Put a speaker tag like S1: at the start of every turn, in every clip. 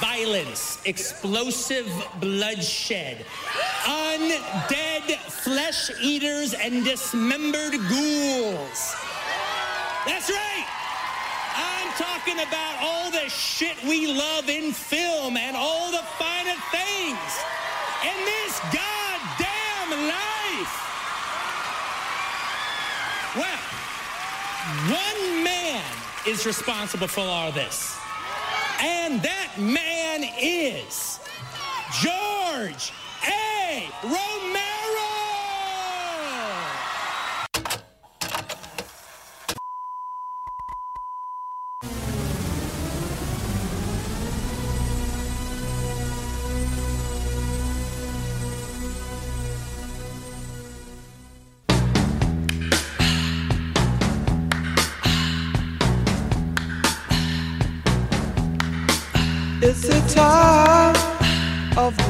S1: violence, explosive bloodshed, undead flesh eaters, and dismembered ghouls. That's right! I'm talking about all the shit we love in film and all the finer things in this goddamn life. Well, one man is responsible for all this. And that man is George A. Romero!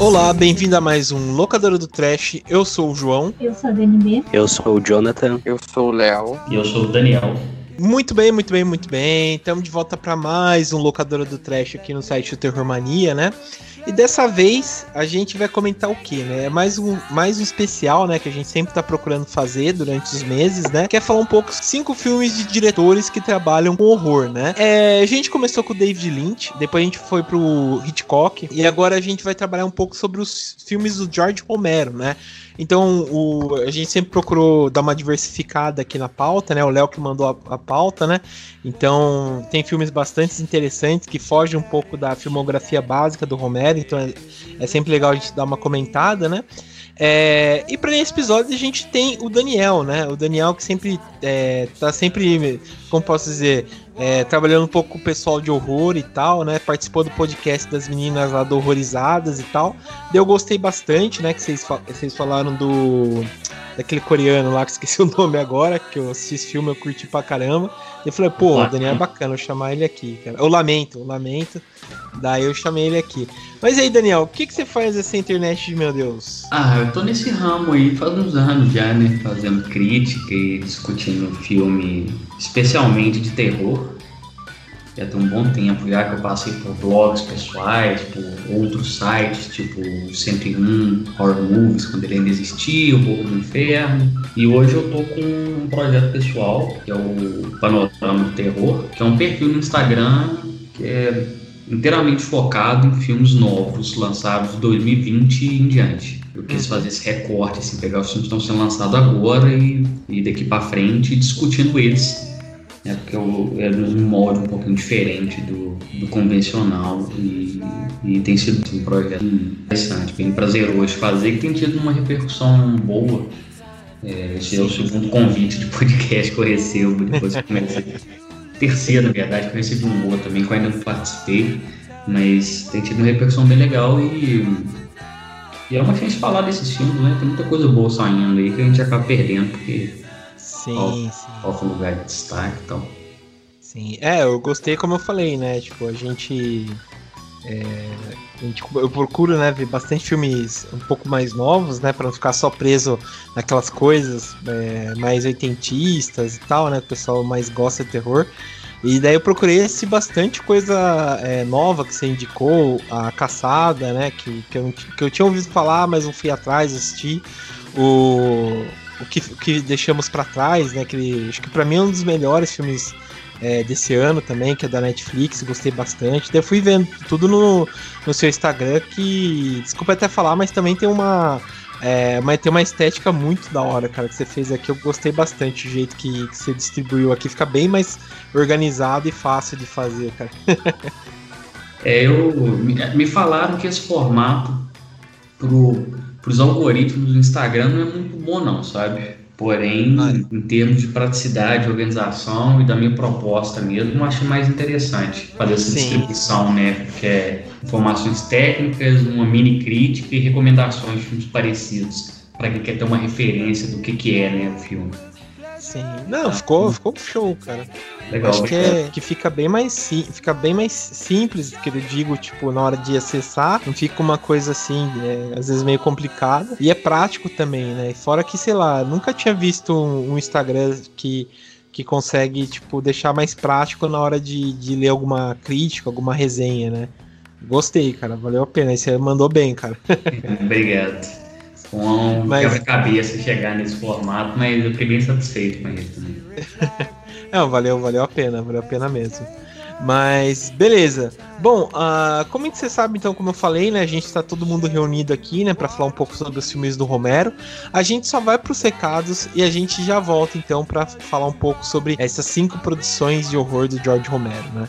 S2: Olá, bem-vindo a mais um Locadora do Trash. Eu sou o João.
S3: Eu sou a DNB.
S4: Eu sou o Jonathan.
S5: Eu sou o Léo.
S6: E eu sou o Daniel.
S2: Muito bem, muito bem, muito bem. Estamos de volta para mais um Locadora do Trash aqui no site do Terror Mania, né? E dessa vez a gente vai comentar o que, né? É mais um, mais um especial, né? Que a gente sempre tá procurando fazer durante os meses, né? Que é falar um pouco cinco filmes de diretores que trabalham com horror, né? É, a gente começou com o David Lynch, depois a gente foi pro Hitchcock e agora a gente vai trabalhar um pouco sobre os filmes do George Romero, né? Então, o, a gente sempre procurou dar uma diversificada aqui na pauta, né? O Léo que mandou a, a, pauta, né? Então, tem filmes bastante interessantes que fogem um pouco da filmografia básica do Romero, então é, é sempre legal a gente dar uma comentada, né? É, e para esse episódio a gente tem o Daniel, né? O Daniel que sempre é, tá sempre, como posso dizer, é, trabalhando um pouco com o pessoal de horror e tal, né? Participou do podcast das meninas lá do Horrorizadas e tal. Eu gostei bastante, né? Que vocês, vocês falaram do. Daquele coreano lá, que esqueci o nome agora, que eu assisti esse filme, eu curti pra caramba. Eu falei, pô, o Daniel é bacana, eu chamar ele aqui, cara. Eu lamento, eu lamento. Daí eu chamei ele aqui. Mas aí, Daniel, o que, que você faz essa internet de meu Deus?
S6: Ah, eu tô nesse ramo aí faz uns anos já, né? Fazendo crítica e discutindo filme, especialmente de terror. Já tem um bom tempo já que eu passei por blogs pessoais, por outros sites, tipo 101 Horror Movies, quando ele ainda existia, O Povo do Inferno. E hoje eu tô com um projeto pessoal, que é o Panorama do Terror, que é um perfil no Instagram que é inteiramente focado em filmes novos, lançados de 2020 e em diante. Eu quis fazer esse recorte, assim, pegar os filmes que estão sendo lançados agora e, e daqui para frente discutindo eles né, porque eu, é um molde um pouquinho diferente do, do convencional e, e, tem sido um projeto interessante, bem prazeroso fazer, que tem tido uma repercussão boa. É, esse é o segundo convite de podcast que eu recebo depois que comecei. Terceiro, na verdade, que eu recebi um outro também, que eu ainda não participei, mas tem tido uma repercussão bem legal e, e é uma chance de falar desses filmes, né? Tem muita coisa boa saindo aí que a gente acaba perdendo, porque
S2: Sim.
S6: Qual lugar de destaque e então.
S2: Sim, é, eu gostei como eu falei, né? Tipo, a gente. É, eu procuro né, ver bastante filmes um pouco mais novos, né? Pra não ficar só preso naquelas coisas é, mais oitentistas e tal, né? O pessoal mais gosta de terror. E daí eu procurei esse bastante coisa é, nova que você indicou, a Caçada, né? Que, que, eu, que eu tinha ouvido falar, mas não fui atrás, assisti. O, o que, que deixamos para trás, né? Que acho que para mim é um dos melhores filmes é, desse ano também, que é da Netflix, gostei bastante. Daí eu fui vendo tudo no, no seu Instagram, que desculpa até falar, mas também tem uma, é, mas tem uma estética muito da hora, cara, que você fez aqui. Eu gostei bastante do jeito que, que você distribuiu aqui. Fica bem mais organizado e fácil de fazer, cara.
S6: é, eu, me falaram que esse formato pro, pros algoritmos do Instagram não é muito bom, não, sabe? Porém, em termos de praticidade, organização e da minha proposta mesmo, eu acho mais interessante fazer essa Sim. distribuição, né? Que é informações técnicas, uma mini crítica e recomendações de filmes parecidos, para quem quer ter uma referência do que, que é né, o filme.
S2: Sim. Não, ficou, ficou show, cara. Legal, Acho que, é, que fica bem mais fica bem mais simples, que eu digo, tipo, na hora de acessar, não fica uma coisa assim, é, às vezes meio complicada. E é prático também, né? Fora que, sei lá, nunca tinha visto um, um Instagram que que consegue, tipo, deixar mais prático na hora de, de ler alguma crítica, alguma resenha, né? Gostei, cara. Valeu a pena. Você mandou bem, cara.
S6: Obrigado. Com mas... quebra-cabeça chegar nesse formato, mas eu fiquei bem satisfeito com ele também.
S2: Não, valeu, valeu a pena, valeu a pena mesmo. Mas beleza. Bom, uh, como você sabe, então, como eu falei, né, a gente está todo mundo reunido aqui, né, para falar um pouco sobre os filmes do Romero. A gente só vai para os recados e a gente já volta então para falar um pouco sobre essas cinco produções de horror do George Romero, né?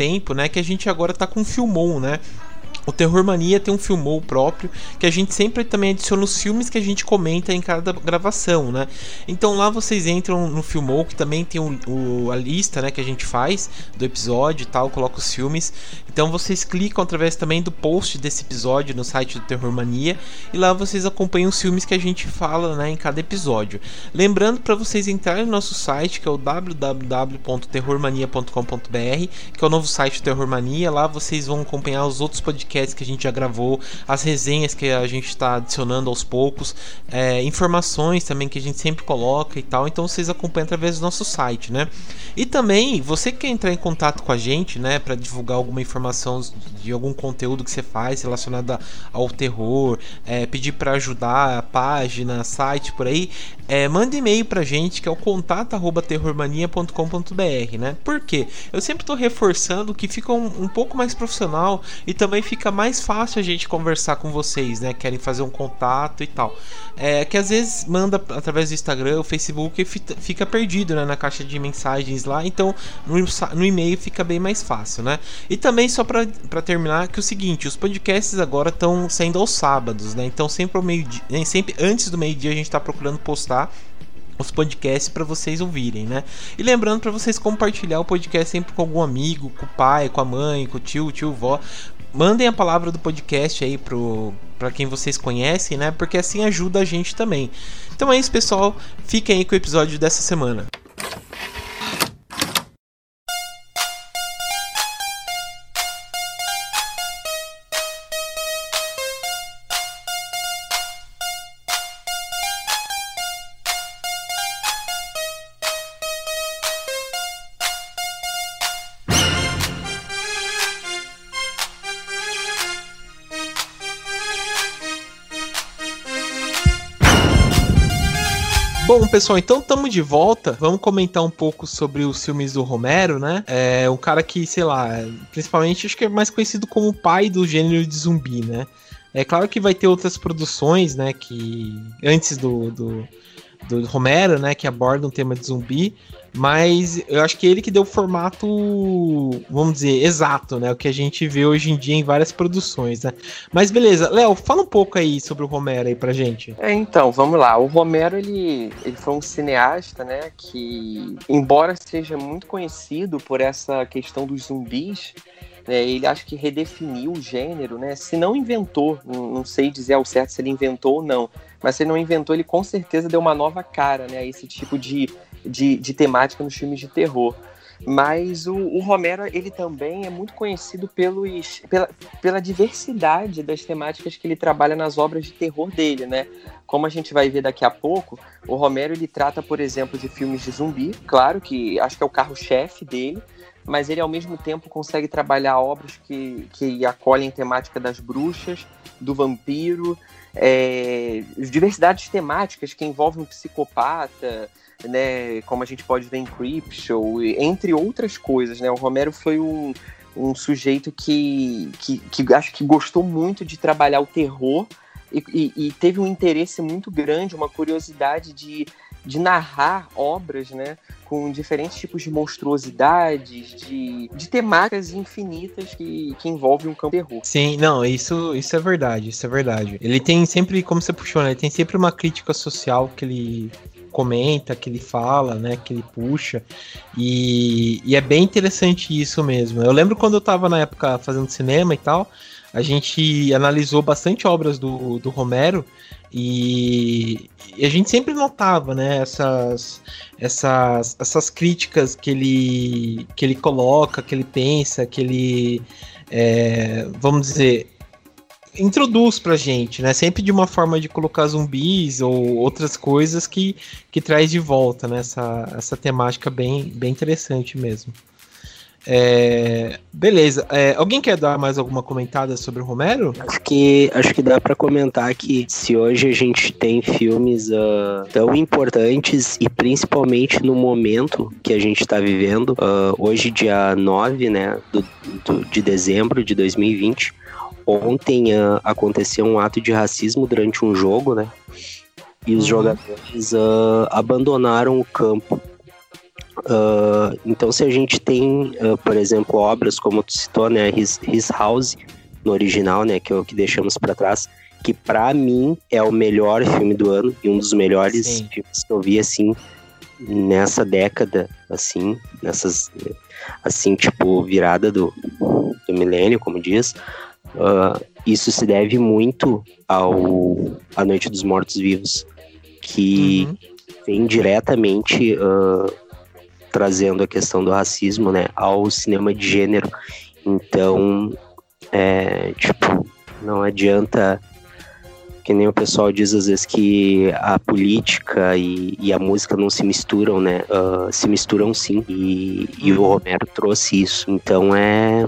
S2: tempo, né? Que a gente agora tá com Filmon, né? O Terror Mania tem um filmou próprio que a gente sempre também adiciona os filmes que a gente comenta em cada gravação, né? Então lá vocês entram no filmou que também tem o, o, a lista, né, que a gente faz do episódio e tal, coloca os filmes. Então vocês clicam através também do post desse episódio no site do Terror Mania e lá vocês acompanham os filmes que a gente fala, né, em cada episódio. Lembrando para vocês entrarem no nosso site que é o www.terrormania.com.br, que é o novo site do Terror Mania. Lá vocês vão acompanhar os outros podcasts podcasts que a gente já gravou, as resenhas que a gente está adicionando aos poucos, é, informações também que a gente sempre coloca e tal. Então vocês acompanham através do nosso site, né? E também, você que quer entrar em contato com a gente, né, para divulgar alguma informação de algum conteúdo que você faz relacionado ao terror, é, pedir para ajudar a página, site por aí, é, manda e-mail pra gente que é o contato@terrormania.com.br, né? Por quê? Eu sempre estou reforçando que fica um, um pouco mais profissional e também fica mais fácil a gente conversar com vocês, né? Querem fazer um contato e tal. É que às vezes manda através do Instagram, o Facebook fica perdido né, na caixa de mensagens lá. Então no, e-mail fica bem mais fácil, né? E também só para terminar que é o seguinte, os podcasts agora estão saindo aos sábados, né? Então sempre ao meio dia, sempre antes do meio dia a gente está procurando postar os podcasts para vocês ouvirem, né? E lembrando para vocês compartilhar o podcast sempre com algum amigo, com o pai, com a mãe, com o tio, tio, vó, mandem a palavra do podcast aí pro para quem vocês conhecem, né? Porque assim ajuda a gente também. Então é isso, pessoal. Fiquem aí com o episódio dessa semana. Pessoal, então estamos de volta. Vamos comentar um pouco sobre os filmes do Romero, né? É um cara que, sei lá, principalmente acho que é mais conhecido como o pai do gênero de zumbi, né? É claro que vai ter outras produções, né? Que antes do, do, do Romero, né? Que abordam o tema de zumbi. Mas eu acho que ele que deu o formato, vamos dizer, exato, né? O que a gente vê hoje em dia em várias produções, né? Mas beleza, Léo, fala um pouco aí sobre o Romero aí pra gente.
S3: É, então, vamos lá. O Romero, ele, ele foi um cineasta, né? Que, embora seja muito conhecido por essa questão dos zumbis, né, ele acho que redefiniu o gênero, né? Se não inventou, não, não sei dizer ao certo se ele inventou ou não, mas se ele não inventou, ele com certeza deu uma nova cara, né? A esse tipo de de, de temática nos filmes de terror. Mas o, o, Romero, ele também é muito conhecido pelos, pela, pela diversidade das temáticas que ele trabalha nas obras de terror dele, né? Como a gente vai ver daqui a pouco, o Romero ele trata, por exemplo, de filmes de zumbi, claro que acho que é o carro-chefe dele, mas ele ao mesmo tempo consegue trabalhar obras que, que acolhem temática das bruxas, do vampiro, é, diversidades temáticas que envolvem um psicopata, né, como a gente pode ver em Creepshow, entre outras coisas, né, o Romero foi um, um sujeito que, que, que acho que gostou muito de trabalhar o terror e, e, e teve um interesse muito grande, uma curiosidade de, de narrar obras, né, com diferentes tipos de monstruosidades, de, de temáticas infinitas que, que envolvem um campo de terror.
S2: Sim, não, isso, isso é verdade, isso é verdade. Ele tem sempre, como você puxou, né, ele tem sempre uma crítica social que ele comenta, que ele fala, né, que ele puxa, e, e é bem interessante isso mesmo. Eu lembro quando eu tava na época fazendo cinema e tal, a gente analisou bastante obras do, do Romero e, e, a gente sempre notava, né, essas, essas, essas críticas que ele, que ele coloca, que ele pensa, que ele, é, vamos dizer, introduz pra gente, né? Sempre de uma forma de colocar zumbis ou outras coisas que, que traz de volta, né? Essa, essa temática bem, bem interessante mesmo. É, beleza. É, alguém quer dar mais alguma comentada sobre o Romero?
S4: Acho que, acho que dá para comentar que se hoje a gente tem filmes uh, tão importantes e principalmente no momento que a gente está vivendo, uh, hoje, dia 9 né, do, do, de dezembro de 2020, Ontem uh, aconteceu um ato de racismo durante um jogo, né? E os uhum. jogadores uh, abandonaram o campo. Uh, então, se a gente tem, por exemplo, obras como tu citou, né? His, His House, no original, né? Que é o que deixamos para trás, que para mim é o melhor filme do ano e um dos melhores Sim. filmes que eu vi, assim, nessa década, assim, nessas, assim, tipo, virada do, do milênio, como diz. Uh, isso se deve muito ao A Noite dos Mortos Vivos, que uhum. vem diretamente uh, trazendo a questão do racismo né, ao cinema de gênero. Então, é, tipo, não adianta que nem o pessoal diz às vezes que a política e, e a música não se misturam, né? Uh, se misturam sim. E, e o Romero trouxe isso. Então é.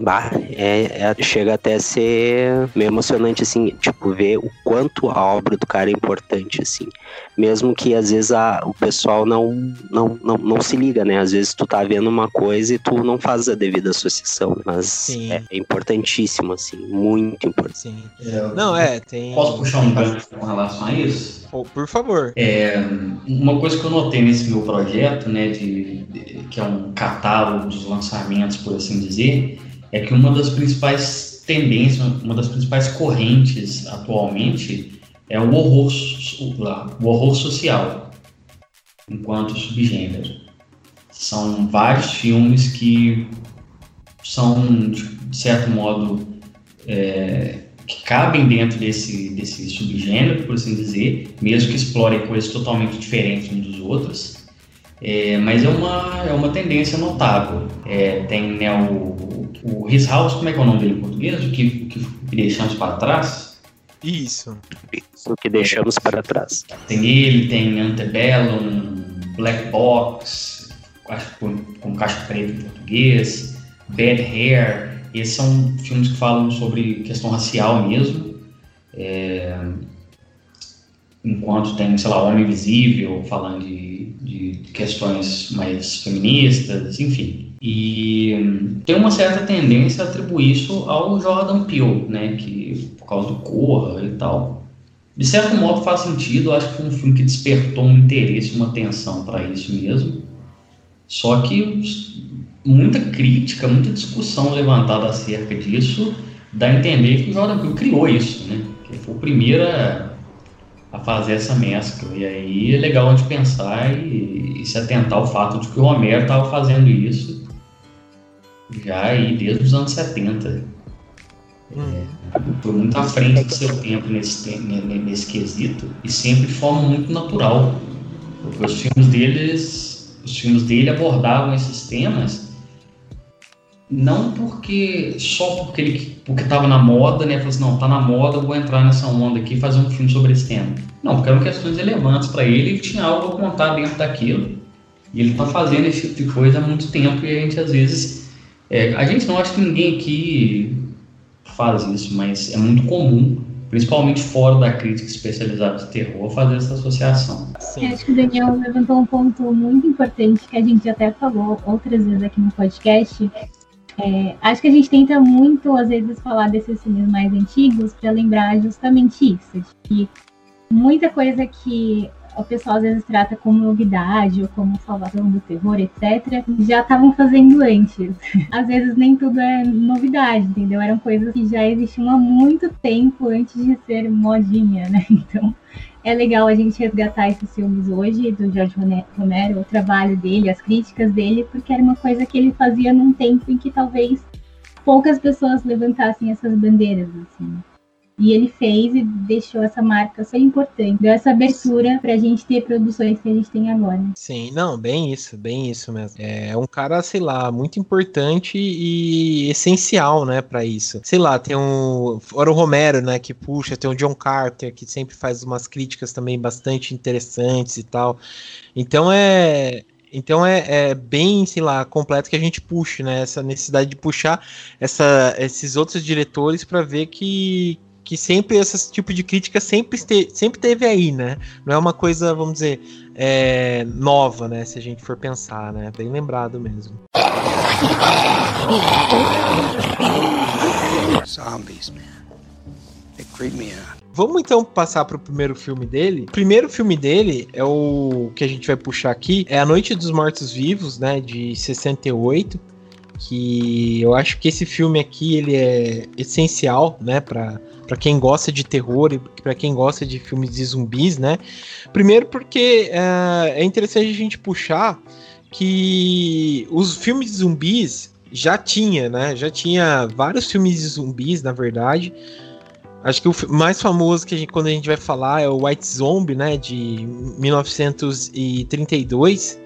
S4: Bah, é, é, chega até a ser meio emocionante, assim, tipo, ver o quanto a obra do cara é importante, assim. Mesmo que às vezes a, o pessoal não, não, não, não se liga, né? Às vezes tu tá vendo uma coisa e tu não faz a devida associação. Mas é, é, importantíssimo, assim, muito importante. Sim.
S2: É, não, é, tem.
S6: Posso puxar um gancho com relação a isso?
S2: Oh, por favor.
S6: É, uma coisa que eu notei nesse meu projeto, né, de, de, que é um catálogo dos lançamentos, por assim dizer, é que uma das principais tendências, uma das principais correntes atualmente é o horror, o horror social, enquanto subgênero. São vários filmes que são, de certo modo, é, que cabem dentro desse, desse subgênero, por assim dizer, mesmo que explorem coisas totalmente diferentes uns dos outros. É, mas é uma, é uma tendência notável. É, tem né, o, o His House, como é que é o nome dele em português? O que, o que deixamos para trás?
S2: Isso.
S4: Isso que deixamos para trás.
S6: Tem ele, tem Antebellum, Black Box, acho que com, com caixa preta em português, Bad Hair, esses são filmes que falam sobre questão racial mesmo. É, enquanto tem, sei lá, Homem Invisível, falando de, de, questões mais feministas, enfim. E tem uma certa tendência a atribuir isso ao Jordan Peele, né, que por causa do Corra e tal. De certo modo faz sentido, acho que foi um filme que despertou um interesse, uma atenção para isso mesmo. Só que muita crítica, muita discussão levantada acerca disso, dá a entender que o Jordan Peele criou isso, né? Que foi o primeiro a, a fazer essa mescla. E aí é legal a gente pensar e, e se atentar ao fato de que o Romero estava fazendo isso já aí desde os anos 70. É, foi muito à frente do seu tempo nesse, nesse quesito e sempre de forma muito natural. Porque os filmes deles os filmes dele abordavam esses temas não porque só porque ele porque estava na moda, né? Falou assim, não, tá na moda, vou entrar nessa onda aqui e fazer um filme sobre esse tema. Não, porque eram questões relevantes para ele e tinha algo a contar dentro daquilo. E ele está fazendo esse tipo de coisa há muito tempo e a gente às vezes. É, a gente não acha que ninguém aqui faz isso, mas é muito comum, principalmente fora da crítica especializada de terror, fazer essa associação.
S5: Sim. Acho que o Daniel levantou um ponto muito importante que a gente até falou outras vezes aqui no podcast, é, acho que a gente tenta muito, às vezes, falar desses filmes mais antigos para lembrar justamente isso, de que muita coisa que o pessoal às vezes trata como novidade ou como salvação do terror, etc., já estavam fazendo antes. Às vezes nem tudo é novidade, entendeu? Eram coisas que já existiam há muito tempo antes de ser modinha, né? Então é legal a gente resgatar esses filmes hoje do George Romero, o trabalho dele, as críticas dele, porque era uma coisa que ele fazia num tempo em que talvez poucas pessoas levantassem essas bandeiras, assim. E ele fez e deixou essa marca super importante. Deu essa abertura pra gente ter produções que a gente tem agora.
S2: Sim, não, bem isso, bem isso mesmo. É um cara, sei lá, muito importante e essencial, né, para isso. Sei lá, tem um. Fora o Romero, né, que puxa, tem o John Carter, que sempre faz umas críticas também bastante interessantes e tal. Então é. Então é, é, bem, sei lá, completo que a gente puxe, né? Essa necessidade de puxar essa, esses outros diretores para ver que, que sempre esse tipo de crítica sempre, este, sempre teve aí, né? Não é uma coisa, vamos dizer, é, nova, né? Se a gente for pensar, né? Bem lembrado mesmo. Zombies, man. They creep me out. Vamos então passar para o primeiro filme dele. O primeiro filme dele é o que a gente vai puxar aqui, é A Noite dos Mortos Vivos, né, de 68, que eu acho que esse filme aqui ele é essencial, né, para para quem gosta de terror e para quem gosta de filmes de zumbis, né? Primeiro porque é, é interessante a gente puxar que os filmes de zumbis já tinha, né? Já tinha vários filmes de zumbis, na verdade. Acho que o mais famoso que a gente, quando a gente vai falar é o White Zombie, né? De 1932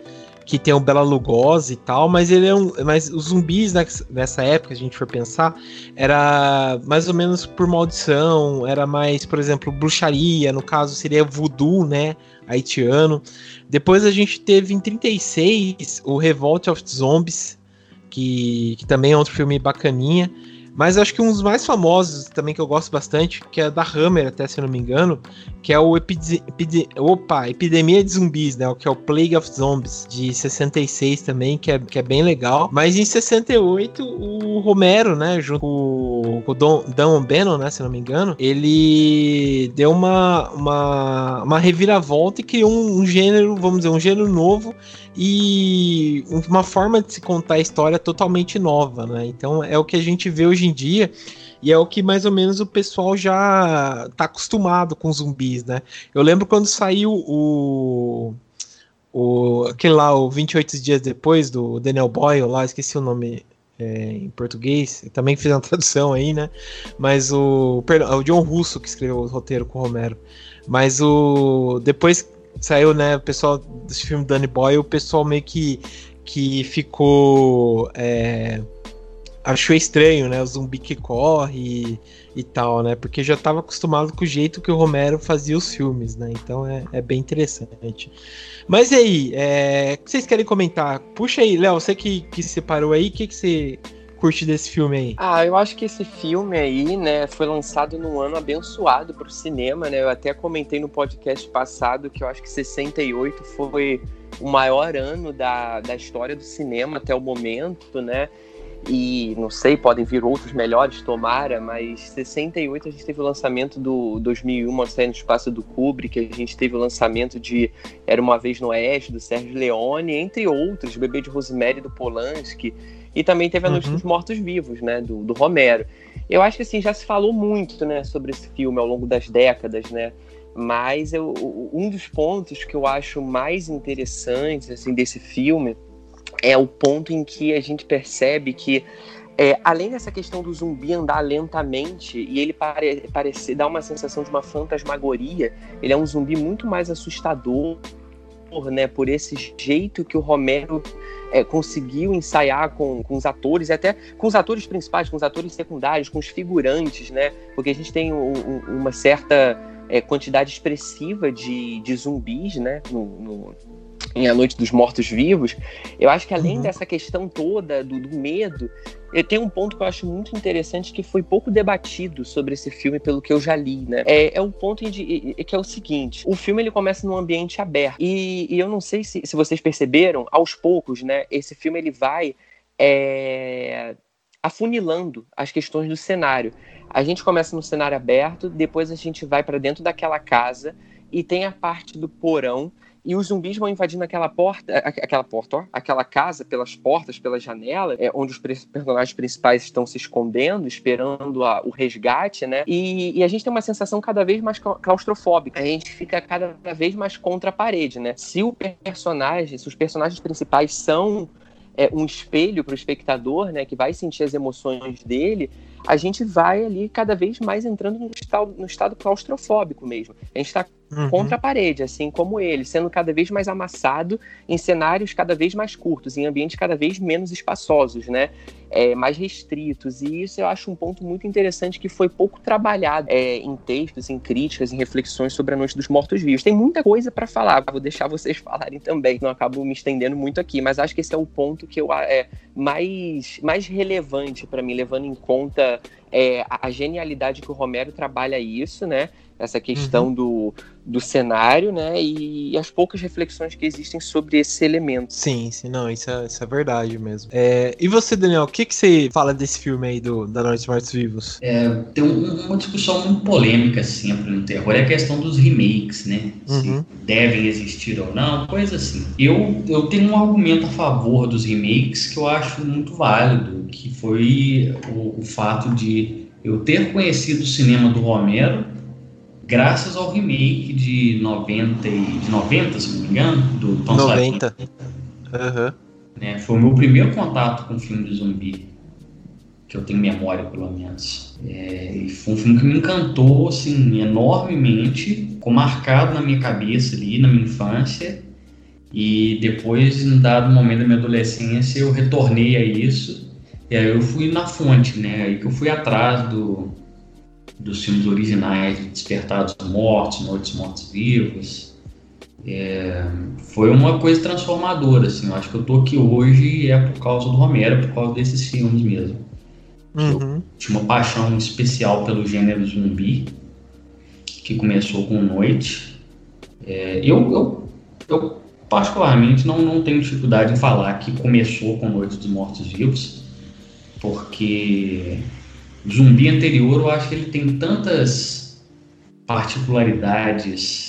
S2: que tem o Bela Lugosi e tal, mas ele é um, mas os zumbis nessa época, a gente for pensar, era mais ou menos por maldição, era mais, por exemplo, bruxaria, no caso seria voodoo, né, haitiano. Depois a gente teve em 36 o Revolt of Zombies, que, que também é outro filme bacaninha. Mas acho que um dos mais famosos também que eu gosto bastante, que é da Hammer, até se eu não me engano, que é o Epide Epide Opa, Epidemia de Zumbis, né? O que é o Plague of Zombies, de 66 também, que é, que é bem legal. Mas em 68, o Romero, né, junto com o Don, Dan Bannon, né, se não me engano, ele deu uma, uma, uma reviravolta e criou um, um gênero, vamos dizer, um gênero novo e uma forma de se contar a história totalmente nova, né? Então é o que a gente vê hoje em dia e é o que mais ou menos o pessoal já tá acostumado com zumbis, né? Eu lembro quando saiu o o aquele lá, o 28 dias depois do Daniel Boyle lá, esqueci o nome é, em português, eu também fiz uma tradução aí, né? Mas o, perdão, é o John Russo que escreveu o roteiro com o Romero. Mas o depois saiu, né, o pessoal desse filme Danny Boyle, o pessoal meio que que ficou é, achou estranho, né? O zumbi que corre e, e, tal, né? Porque já estava acostumado com o jeito que o Romero fazia os filmes, né? Então é, é bem interessante. Mas aí, é, o que vocês querem comentar? Puxa aí, Léo, você que, que separou aí, o que, que você curte desse filme aí?
S3: Ah, eu acho que esse filme aí, né, foi lançado num ano abençoado pro cinema, né? Eu até comentei no podcast passado que eu acho que 68 foi o maior ano da, da história do cinema até o momento, né? E não sei, podem vir outros melhores, tomara, mas 68 a gente teve o lançamento do 2001, Uma Série no Espaço do Kubrick, a gente teve o lançamento de Era Uma Vez no Oeste, do Sérgio Leone, entre outros, Bebê de Rosemary, do Polanski, e também teve A Noite uhum. dos Mortos Vivos, né, do, do Romero. Eu acho que assim, já se falou muito, né, sobre esse filme ao longo das décadas, né, mas eu, um dos pontos que eu acho mais interessantes, assim, desse filme é o ponto em que a gente percebe que é, além dessa questão do zumbi andar lentamente e ele pare, parecer dar uma sensação de uma fantasmagoria, ele é um zumbi muito mais assustador né, por esse jeito que o Romero é, conseguiu ensaiar com, com os atores, até com os atores principais, com os atores secundários, com os figurantes, né? Porque a gente tem um, um, uma certa é, quantidade expressiva de, de zumbis, né? No, no, em A Noite dos Mortos-Vivos. Eu acho que além uhum. dessa questão toda do, do medo, tenho um ponto que eu acho muito interessante que foi pouco debatido sobre esse filme pelo que eu já li, né? É, é o ponto de, que é o seguinte: o filme ele começa num ambiente aberto e, e eu não sei se, se vocês perceberam, aos poucos, né? Esse filme ele vai é, afunilando as questões do cenário. A gente começa no cenário aberto, depois a gente vai para dentro daquela casa e tem a parte do porão e os zumbis vão invadindo aquela porta, aquela porta, ó, aquela casa pelas portas, pelas janelas, é, onde os personagens principais estão se escondendo, esperando a, o resgate, né? E, e, a gente tem uma sensação cada vez mais claustrofóbica. A gente fica cada vez mais contra a parede, né? Se o personagem, se os personagens principais são é, um espelho para o espectador, né, que vai sentir as emoções dele, a gente vai ali cada vez mais entrando no estado, no estado claustrofóbico mesmo. A gente está uhum. contra a parede, assim como ele, sendo cada vez mais amassado em cenários cada vez mais curtos, em ambientes cada vez menos espaçosos, né? É, mais restritos. E isso eu acho um ponto muito interessante que foi pouco trabalhado é, em textos, em críticas, em reflexões sobre a Noite dos Mortos-Vivos. Tem muita coisa para falar, vou deixar vocês falarem também, não acabo me estendendo muito aqui, mas acho que esse é o ponto que eu é mais, mais relevante para mim, levando em conta é, a, a, genialidade que o Romero trabalha isso, né? Essa questão uhum. do, do cenário, né? E, e, as poucas reflexões que existem sobre esse elemento.
S2: Sim, sim, não, isso é, isso é verdade mesmo. É, e você, Daniel, o que, que você fala desse filme aí do, da Noite dos Mortos Vivos?
S6: É, tem um, uma discussão muito polêmica sempre no terror, é a questão dos remakes, né? Se uhum. devem existir ou não, coisa assim. Eu, eu tenho um argumento a favor dos remakes que eu acho muito válido, que foi o, o fato de eu ter conhecido o cinema do Romero graças ao remake de 90, de 90 se não me engano, do
S2: Tom 90. Uhum.
S6: Né, foi o meu primeiro contato com o filme de zumbi, que eu tenho memória pelo menos. É, e foi um filme que me encantou assim, enormemente, ficou marcado na minha cabeça ali, na minha infância. E depois, em dado momento da minha adolescência, eu retornei a isso. E aí eu fui na fonte, né? Aí que eu fui atrás do, dos filmes originais de Despertar dos Mortos, Noites Mortos Vivos. É, foi uma coisa transformadora, assim. Eu acho que eu tô aqui hoje é por causa do Romero, por causa desses filmes mesmo. Uhum. Eu tinha uma paixão especial pelo gênero zumbi, que começou com Noite. É, eu, eu, eu, particularmente, não, não tenho dificuldade em falar que começou com Noite dos Mortos Vivos, porque zumbi anterior, eu acho que ele tem tantas particularidades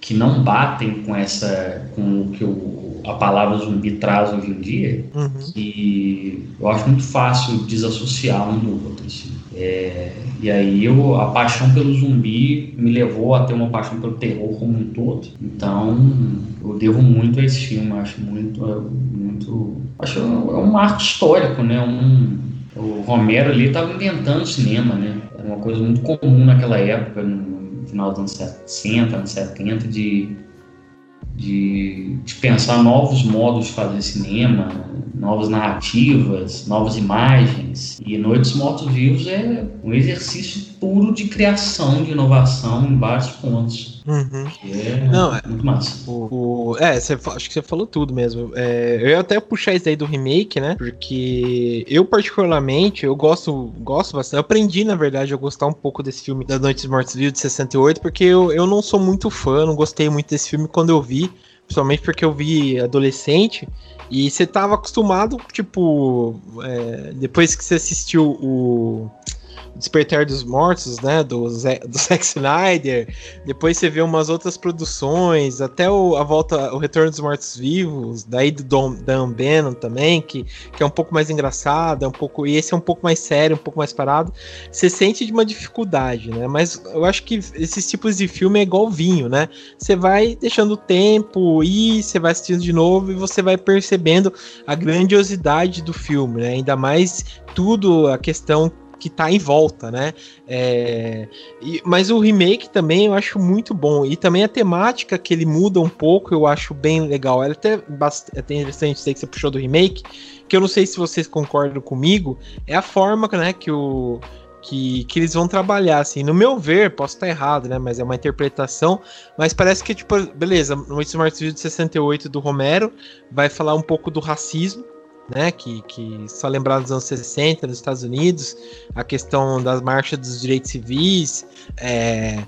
S6: que não batem com essa com o que o, a palavra zumbi traz hoje em dia uhum. que eu acho muito fácil desassociar um do outro assim. é, e aí eu, a paixão pelo zumbi me levou a ter uma paixão pelo terror como um todo então eu devo muito a esse filme acho muito muito acho é um marco histórico né um o Romero ali estava inventando cinema, né? Era uma coisa muito comum naquela época, no final dos anos 60, anos 70, de, de, de pensar novos modos de fazer cinema, novas narrativas, novas imagens. E Noites Mortos Vivos é um exercício puro de criação, de inovação em vários pontos.
S2: Uhum.
S6: É Não, é muito massa.
S2: O, o, é, você, acho que você falou tudo mesmo. É, eu ia até puxar isso aí do remake, né? Porque eu, particularmente, eu gosto, gosto bastante. Eu aprendi, na verdade, a gostar um pouco desse filme da Noites Mortos Vivos de 68, porque eu, eu não sou muito fã, não gostei muito desse filme quando eu vi. Principalmente porque eu vi adolescente. E você tava acostumado, tipo, é, depois que você assistiu o Despertar dos Mortos, né? Do, do Zack Snyder. Depois você vê umas outras produções, até o, a volta, o Retorno dos Mortos Vivos, daí do Dom, Dan Bannon também, que, que é um pouco mais engraçado, é um pouco. E esse é um pouco mais sério, um pouco mais parado. Você sente de uma dificuldade, né? Mas eu acho que esses tipos de filme é igual vinho, né? Você vai deixando o tempo e você vai assistindo de novo e você vai percebendo a grandiosidade do filme, né? Ainda mais tudo, a questão que tá em volta, né? É, e, mas o remake também eu acho muito bom. E também a temática que ele muda um pouco, eu acho bem legal. É até, bastante, até interessante sei que você puxou do remake, que eu não sei se vocês concordam comigo, é a forma né, que o. Que, que eles vão trabalhar, assim, no meu ver, posso estar errado, né, mas é uma interpretação, mas parece que, tipo, beleza, no Smart Video de 68 do Romero, vai falar um pouco do racismo, né, que, que só lembrar dos anos 60 nos Estados Unidos, a questão das marchas dos direitos civis, é,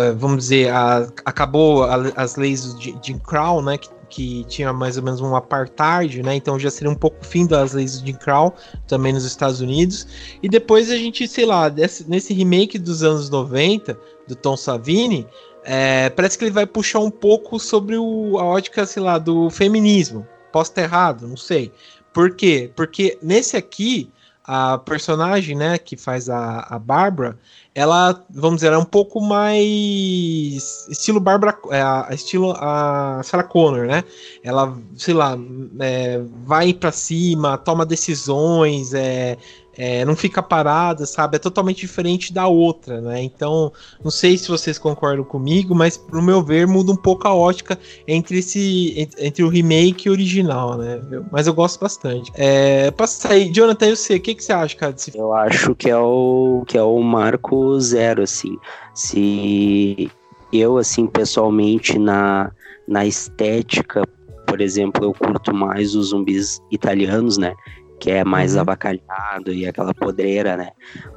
S2: é vamos dizer, a, acabou a, as leis de Jim Crow, né, que, que tinha mais ou menos um apartheid, né, então já seria um pouco o fim das leis de Crow, também nos Estados Unidos, e depois a gente, sei lá, desse, nesse remake dos anos 90, do Tom Savini, é, parece que ele vai puxar um pouco sobre o, a ótica, sei lá, do feminismo, posso estar errado, não sei, por quê? Porque nesse aqui, a personagem, né, que faz a, a Bárbara, ela, vamos dizer, é um pouco mais estilo Bárbara, é, estilo a Sarah Connor, né? Ela, sei lá, é, vai para cima, toma decisões, é, é, não fica parada, sabe? É totalmente diferente da outra, né? Então, não sei se vocês concordam comigo, mas pro meu ver muda um pouco a ótica entre esse entre o remake e o original, né? Mas eu gosto bastante. É, passa aí, Jonathan, eu sei, o que, que você acha, cara? Desse...
S4: Eu acho que é o que é o marco zero, assim. Se eu, assim, pessoalmente na na estética, por exemplo, eu curto mais os zumbis italianos, né? Que é mais uhum. abacalhado e aquela podreira, né?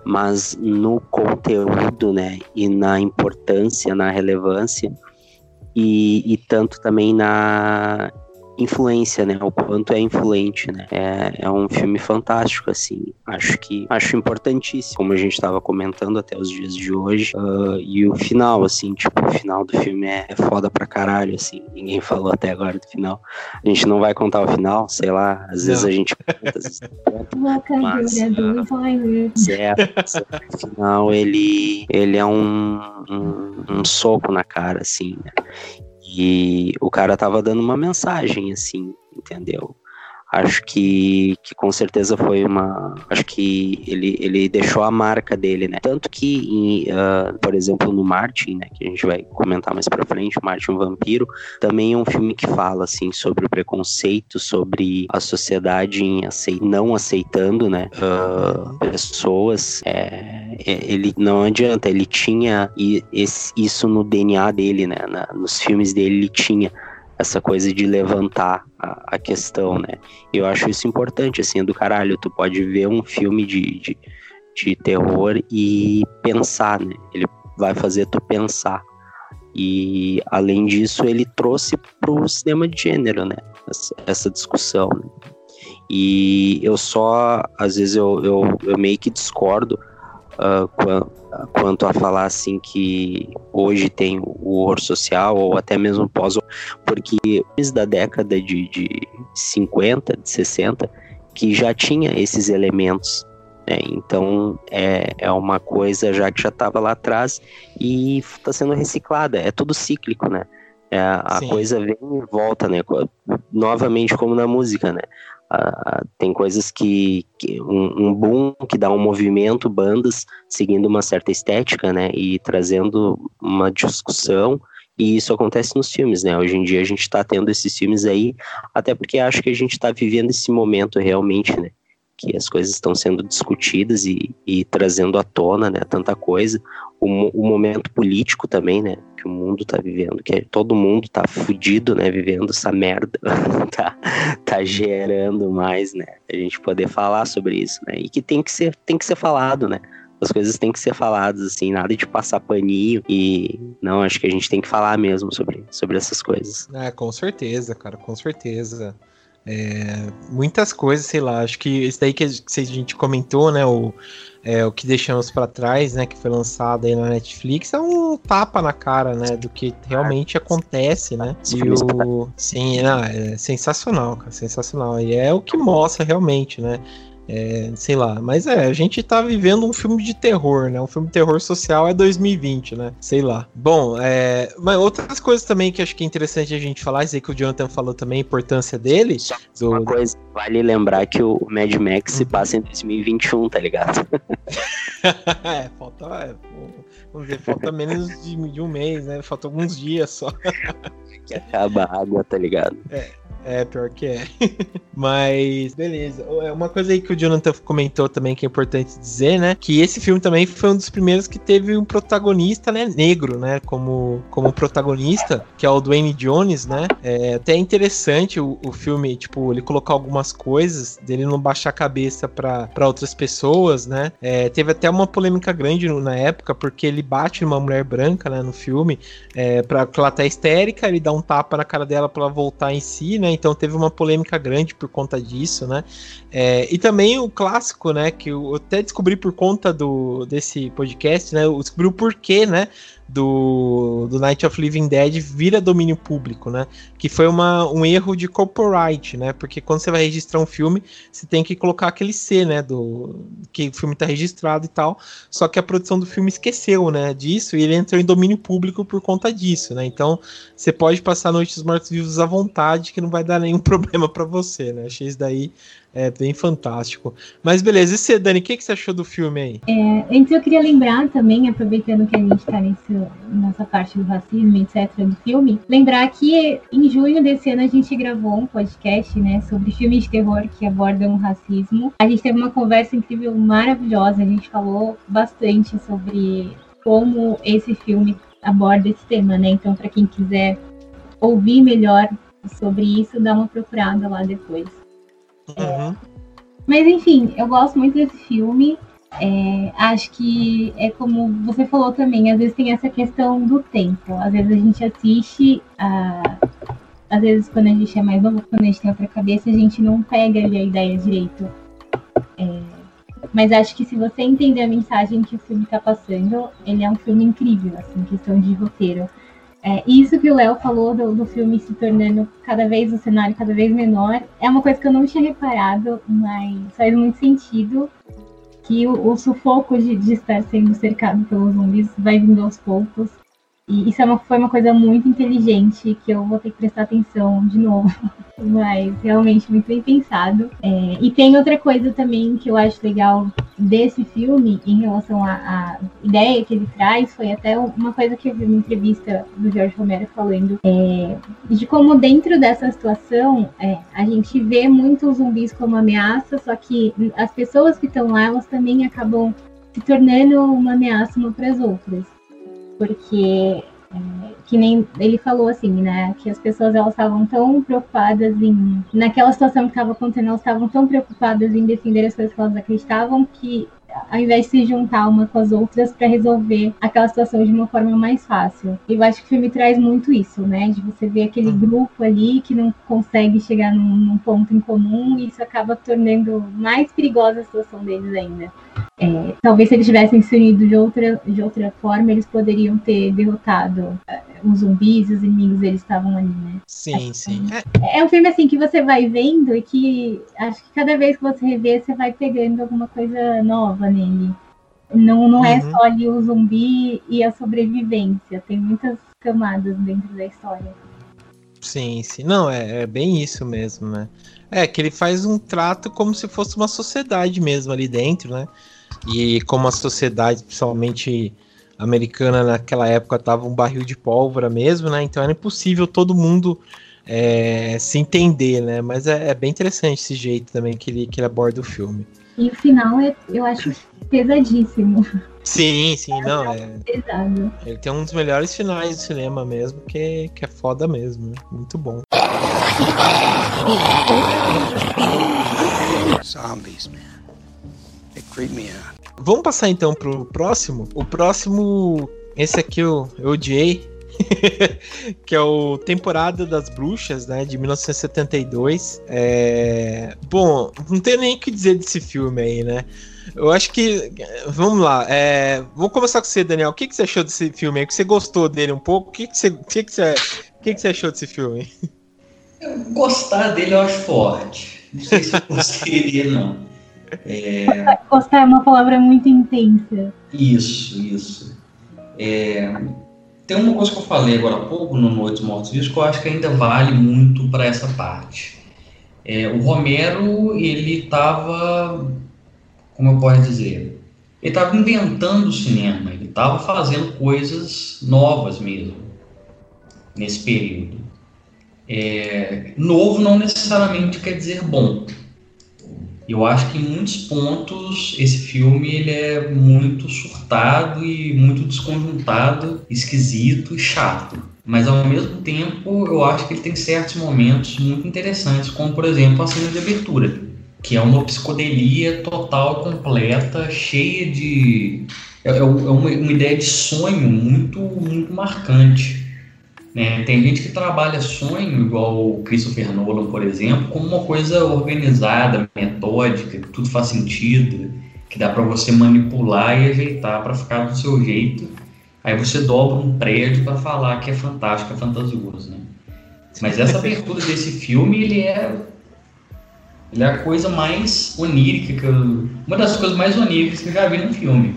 S4: Mas no conteúdo, né? E na importância, na relevância e, e tanto também na influência, né? O quanto é influente, né? É, é um filme fantástico, assim. Acho que acho importantíssimo, como a gente estava comentando até os dias de hoje. Uh, e o final, assim, tipo, o final do filme é, é foda pra caralho, assim. Ninguém falou até agora do final. A gente não vai contar o final, sei lá. Às vezes não. a gente conta, às vezes não conta. Mas, uh, é, o final, ele, ele é um, um, um soco na cara, assim, né? E o cara tava dando uma mensagem, assim, entendeu? Acho que, que com certeza foi uma. Acho que ele, ele deixou a marca dele, né? Tanto que, em, uh, por exemplo, no Martin, né? Que a gente vai comentar mais pra frente, Martin Vampiro, também é um filme que fala, assim, sobre o preconceito, sobre a sociedade em aceit não aceitando, né? Uh, pessoas. É, é, ele não adianta, ele tinha isso no DNA dele, né? Na, nos filmes dele ele tinha essa coisa de levantar a, a, questão, né? Eu acho isso importante, assim, do caralho. Tu pode ver um filme de, de, de terror e pensar, né? Ele vai fazer tu pensar. E, além disso, ele trouxe pro cinema de gênero, né? Essa, essa discussão, né? E eu só, às vezes, eu, eu, eu meio que discordo uh, quanto a falar assim que hoje tem o horror social ou até mesmo pós porque desde da década de, de 50, de 60, que já tinha esses elementos. Né? Então é, é uma coisa já que já estava lá atrás e está sendo reciclada. É tudo cíclico, né? É, a Sim. coisa vem e volta, né? Novamente como na música, né? Uh, tem coisas que, que um, um, boom que dá um movimento, bandas seguindo uma certa estética, né, e trazendo uma discussão, e isso acontece nos filmes, né, hoje em dia a gente está tendo esses filmes aí, até porque acho que a gente está vivendo esse momento realmente, né, que as coisas estão sendo discutidas e, e trazendo à tona, né, tanta coisa, o, o momento político também, né, que o mundo tá vivendo, que todo mundo tá fudido, né, vivendo essa merda, tá, tá gerando mais, né, a gente poder falar sobre isso, né, e que tem que ser, tem que ser falado, né, as coisas têm que ser faladas, assim, nada de passar paninho e não, acho que a gente tem que falar mesmo sobre, sobre essas coisas.
S2: É, com certeza, cara, com certeza. É, muitas coisas, sei lá, acho que isso daí que a gente comentou, né, o, é, o que deixamos para trás, né, que foi lançado aí na Netflix, é um tapa na cara, né, do que realmente acontece, né, e o, sim, não, é sensacional, cara, sensacional, e é o que mostra realmente, né, É, sei lá, mas é, a gente tá vivendo um filme de terror, né? Um filme de terror social é 2020, né? Sei lá. Bom, é, mas outras coisas também que acho que é interessante a gente falar, isso aí que o Jonathan falou também, a importância dele.
S4: Só do... uma coisa, vale lembrar que o Mad Max se uhum. passa em 2021, tá ligado?
S2: é, falta. É, vamos ver, falta menos de, de, um mês, né? Falta alguns dias só.
S4: que acaba a água, tá ligado?
S2: É. É, pior que é. Mas, beleza. É uma coisa aí que o Jonathan comentou também que é importante dizer, né? Que esse filme também foi um dos primeiros que teve um protagonista, né? Negro, né? Como, como protagonista, que é o Dwayne Jones, né? É até interessante o, o filme, tipo, ele colocar algumas coisas dele não baixar a cabeça para outras pessoas, né? É, teve até uma polêmica grande na época, porque ele bate numa mulher branca, né? No filme, é, pra, porque ela tá histérica, ele dá um tapa na cara dela pra ela voltar em si, né? Então teve uma polêmica grande por conta disso, né? É, e também o clássico, né? Que eu até descobri por conta do, desse podcast, né? Eu descobri o porquê, né? Do, do Night of Living Dead vira domínio público, né? Que foi uma, um erro de copyright, né? Porque quando você vai registrar um filme, você tem que colocar aquele C, né? Do que o filme está registrado e tal. Só que a produção do filme esqueceu, né? Disso e ele entrou em domínio público por conta disso, né? Então você pode passar Noites Mortos Vivos à vontade, que não vai dar nenhum problema para você, né? Achei isso daí é bem fantástico. Mas beleza, e você, Dani, o que, que você achou do filme aí?
S5: É, antes eu queria lembrar também, aproveitando que a gente está nessa parte do racismo, etc., do filme, lembrar que em junho desse ano a gente gravou um podcast, né, sobre filmes de terror que abordam o racismo. A gente teve uma conversa incrível, maravilhosa, a gente falou bastante sobre como esse filme aborda esse tema, né? Então, para quem quiser ouvir melhor sobre isso, dá uma procurada lá depois. Uhum. Mas enfim, eu gosto muito desse filme. É, acho que é como você falou também, às vezes tem essa questão do tempo. Às vezes a gente assiste, a, às vezes quando a gente é mais novo, quando a gente tem outra cabeça, a gente não pega ali a ideia direito. É, mas acho que se você entender a mensagem que o filme está passando, ele é um filme incrível, assim, questão de roteiro. É, isso que o Léo falou do, do, filme se tornando cada vez o cenário cada vez menor é uma coisa que eu não tinha reparado, mas faz muito sentido que o, o sufoco de, de, estar sendo cercado pelos zumbis vai vindo aos poucos. E isso é uma, foi uma coisa muito inteligente que eu vou ter que prestar atenção de novo. Mas realmente muito bem pensado. É, e tem outra coisa também que eu acho legal desse filme em relação à, ideia que ele traz. Foi até uma coisa que eu vi numa entrevista do Jorge Romero falando é, de como dentro dessa situação é, a gente vê muitos zumbis como ameaça, só que as pessoas que estão lá elas também acabam se tornando uma ameaça uma para as outras porque é, que nem ele falou assim, né, que as pessoas elas estavam tão preocupadas em naquela situação que estava acontecendo, elas estavam tão preocupadas em defender as coisas que elas acreditavam que ao invés de se juntar uma com as outras para resolver aquela situação de uma forma mais fácil. Eu acho que o filme traz muito isso, né? De você ver aquele uhum. grupo ali que não consegue chegar num, num ponto em comum e isso acaba tornando mais perigosa a situação deles ainda. É, talvez se eles tivessem se unido de outra, de outra forma, eles poderiam ter derrotado é, os zumbis e os inimigos eles estavam ali, né?
S2: Sim, sim.
S5: É, é um filme assim que você vai vendo e que acho que cada vez que você revê, você vai pegando alguma coisa nova nele. Não, não é uhum. é só ali o zumbi e a sobrevivência, tem muitas camadas dentro da história.
S2: Sim, sim. Não, é, é bem isso mesmo, né? É, que ele faz um trato como se fosse uma sociedade mesmo ali dentro, né? E como a sociedade, principalmente americana naquela época, tava um barril de pólvora mesmo, né? Então era impossível todo mundo é, se entender, né? Mas é, é, bem interessante esse jeito também que ele, que ele aborda o filme.
S5: E o final é, eu acho pesadíssimo.
S2: Sim, sim, não. É, pesado. Ele tem um dos melhores finais do cinema mesmo, que, que é foda mesmo. Né? Muito bom. Zombies, man. They creep me out. Vamos passar então pro próximo. O próximo, esse aqui eu, eu odiei. que é o Temporada das Bruxas, né, de 1972. É... Bom, não tenho nem o que dizer desse filme aí, né? Eu acho que. Vamos lá. É... Vou começar com você, Daniel. O que, que você achou desse filme aí? Que você gostou dele um pouco? O que, que, você... O que, que, você... O que, que você achou desse filme?
S6: Gostar dele eu acho forte. Não sei se eu gostei dele, não.
S5: É... Gostar é uma palavra muito intensa.
S6: Isso, isso. É... Tem uma coisa que eu falei agora há pouco no Noites Mortos Vivos que eu acho que ainda vale muito para essa parte. É, o Romero, ele estava, como eu posso dizer, ele estava inventando o cinema, ele estava fazendo coisas novas mesmo nesse período. É, novo não necessariamente quer dizer bom. Eu acho que em muitos pontos esse filme ele é muito surtado e muito desconjuntado, esquisito e chato. Mas ao mesmo tempo eu acho que ele tem certos momentos muito interessantes, como por exemplo a cena de abertura, que é uma psicodelia total, completa, cheia de. É, é uma, uma ideia de sonho muito, muito marcante. Né? Tem gente que trabalha sonho, igual o Christopher Nolan, por exemplo, como uma coisa organizada, metódica, que tudo faz sentido, que dá para você manipular e ajeitar para ficar do seu jeito. Aí você dobra um prédio para falar que é fantástico, é fantasioso, né? Mas essa abertura desse filme, ele é ele é a coisa mais onírica que eu, uma das coisas mais oníricas que eu já vi num filme.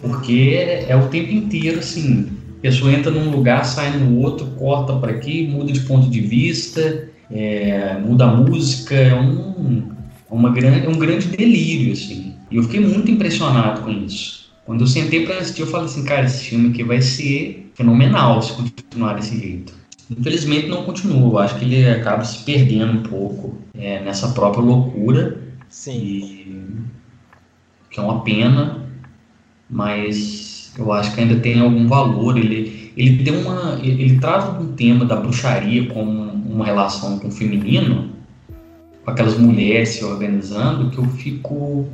S6: Porque é, é o tempo inteiro assim, pessoa entra num lugar, sai no outro, corta para aqui, muda de ponto de vista, é, muda a música, é um, uma grande, é um grande delírio, assim. E eu fiquei muito impressionado com isso. Quando eu sentei para assistir, eu falei assim, cara, esse filme aqui vai ser fenomenal se continuar desse jeito. Infelizmente não continua, eu acho que ele acaba se perdendo um pouco é, nessa própria loucura.
S2: Sim.
S6: E, que é uma pena, mas eu acho que ainda tem algum valor. Ele, ele tem uma, ele, trata um tema da bruxaria como uma relação com o feminino, com aquelas mulheres se organizando, que eu fico,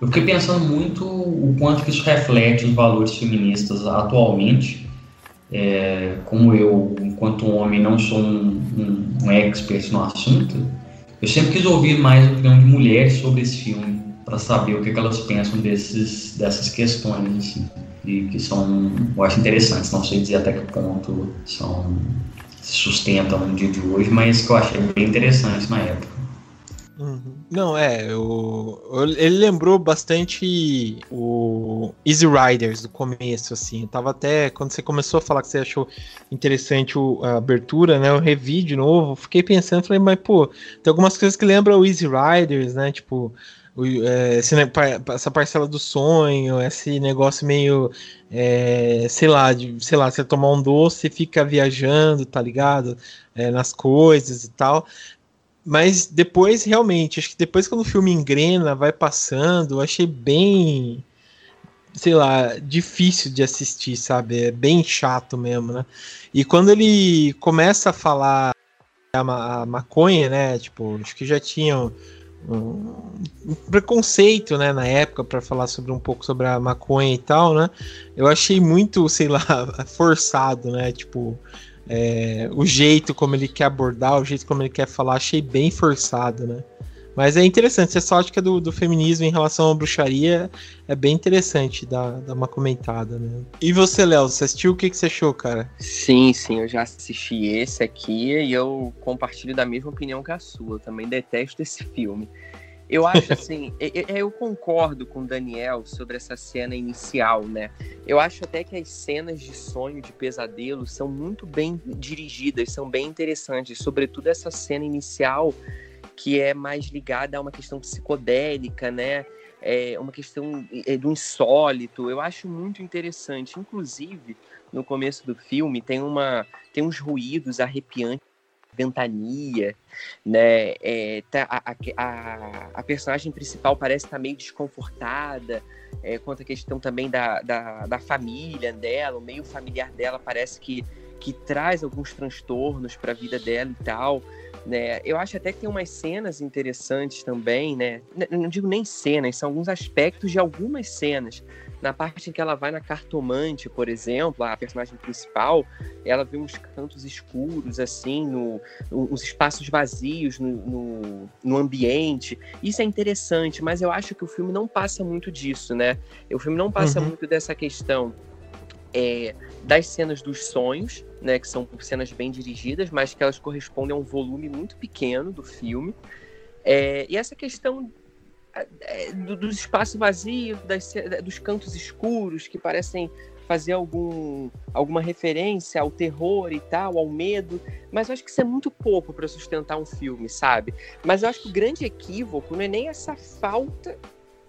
S6: eu fiquei pensando muito o quanto que isso reflete os valores feministas atualmente. É, como eu, enquanto homem, não sou um, um, um expert no assunto, eu sempre quis ouvir mais a opinião de mulheres sobre esse filme, para saber o que, que elas pensam desses, dessas questões. Assim e que são, eu acho interessantes. Não sei dizer até que ponto são se sustentam no dia de hoje, mas que eu achei bem interessante na época.
S2: Uhum. Não, é, ele lembrou bastante o Easy Riders do começo, assim. Eu tava até, quando você começou a falar que você achou interessante o, a abertura, né? Eu revi de novo, fiquei pensando, falei, mas pô, tem algumas coisas que lembram o Easy Riders, né? Tipo, esse, essa parcela do sonho, esse negócio meio, é, sei lá, de, sei lá, você tomar um doce e fica viajando, tá ligado? É, nas coisas e tal. Mas depois, realmente, acho que depois quando o filme engrena, vai passando, eu achei bem, sei lá, difícil de assistir, sabe? É bem chato mesmo, né? E quando ele começa a falar a, a maconha, né? Tipo, acho que já tinham um preconceito, né, na época para falar sobre um pouco sobre a maconha e tal, né? Eu achei muito, sei lá, forçado, né? Tipo, é, o jeito como ele quer abordar, o jeito como ele quer falar, achei bem forçado, né? Mas é interessante, essa ótica do, do feminismo em relação à bruxaria é bem interessante dar, dar uma comentada, né? E você, Léo, você assistiu? O que, que você achou, cara?
S3: Sim, sim, eu já assisti esse aqui e eu compartilho da mesma opinião que a sua. Eu também detesto esse filme. Eu acho assim, eu concordo com o Daniel sobre essa cena inicial, né? Eu acho até que as cenas de sonho, de pesadelo, são muito bem dirigidas, são bem interessantes, sobretudo essa cena inicial que é mais ligada a uma questão psicodélica, né? É uma questão é, do insólito. Eu acho muito interessante. Inclusive, no começo do filme tem uma tem uns ruídos arrepiantes ventania, né? É, tá, a, a, a, personagem principal parece estar meio desconfortada, é, quanto à questão também da, da, da, família dela, o meio familiar dela parece que, que traz alguns transtornos para a vida dela e tal. Né? Eu acho até que tem umas cenas interessantes também, né? Não digo nem cenas, são alguns aspectos de algumas cenas. Na parte em que ela vai na cartomante, por exemplo, a personagem principal, ela vê uns cantos escuros, assim, no, uns espaços vazios no, no, no, ambiente. Isso é interessante, mas eu acho que o filme não passa muito disso, né? O filme não passa uhum. muito dessa questão é, das cenas dos sonhos, né, que são cenas bem dirigidas, mas que elas correspondem a um volume muito pequeno do filme. É, e essa questão é, do, do espaço vazio, das, dos cantos escuros que parecem fazer algum, alguma referência ao terror e tal, ao medo, mas eu acho que isso é muito pouco para sustentar um filme, sabe? Mas eu acho que o grande equívoco não é nem essa falta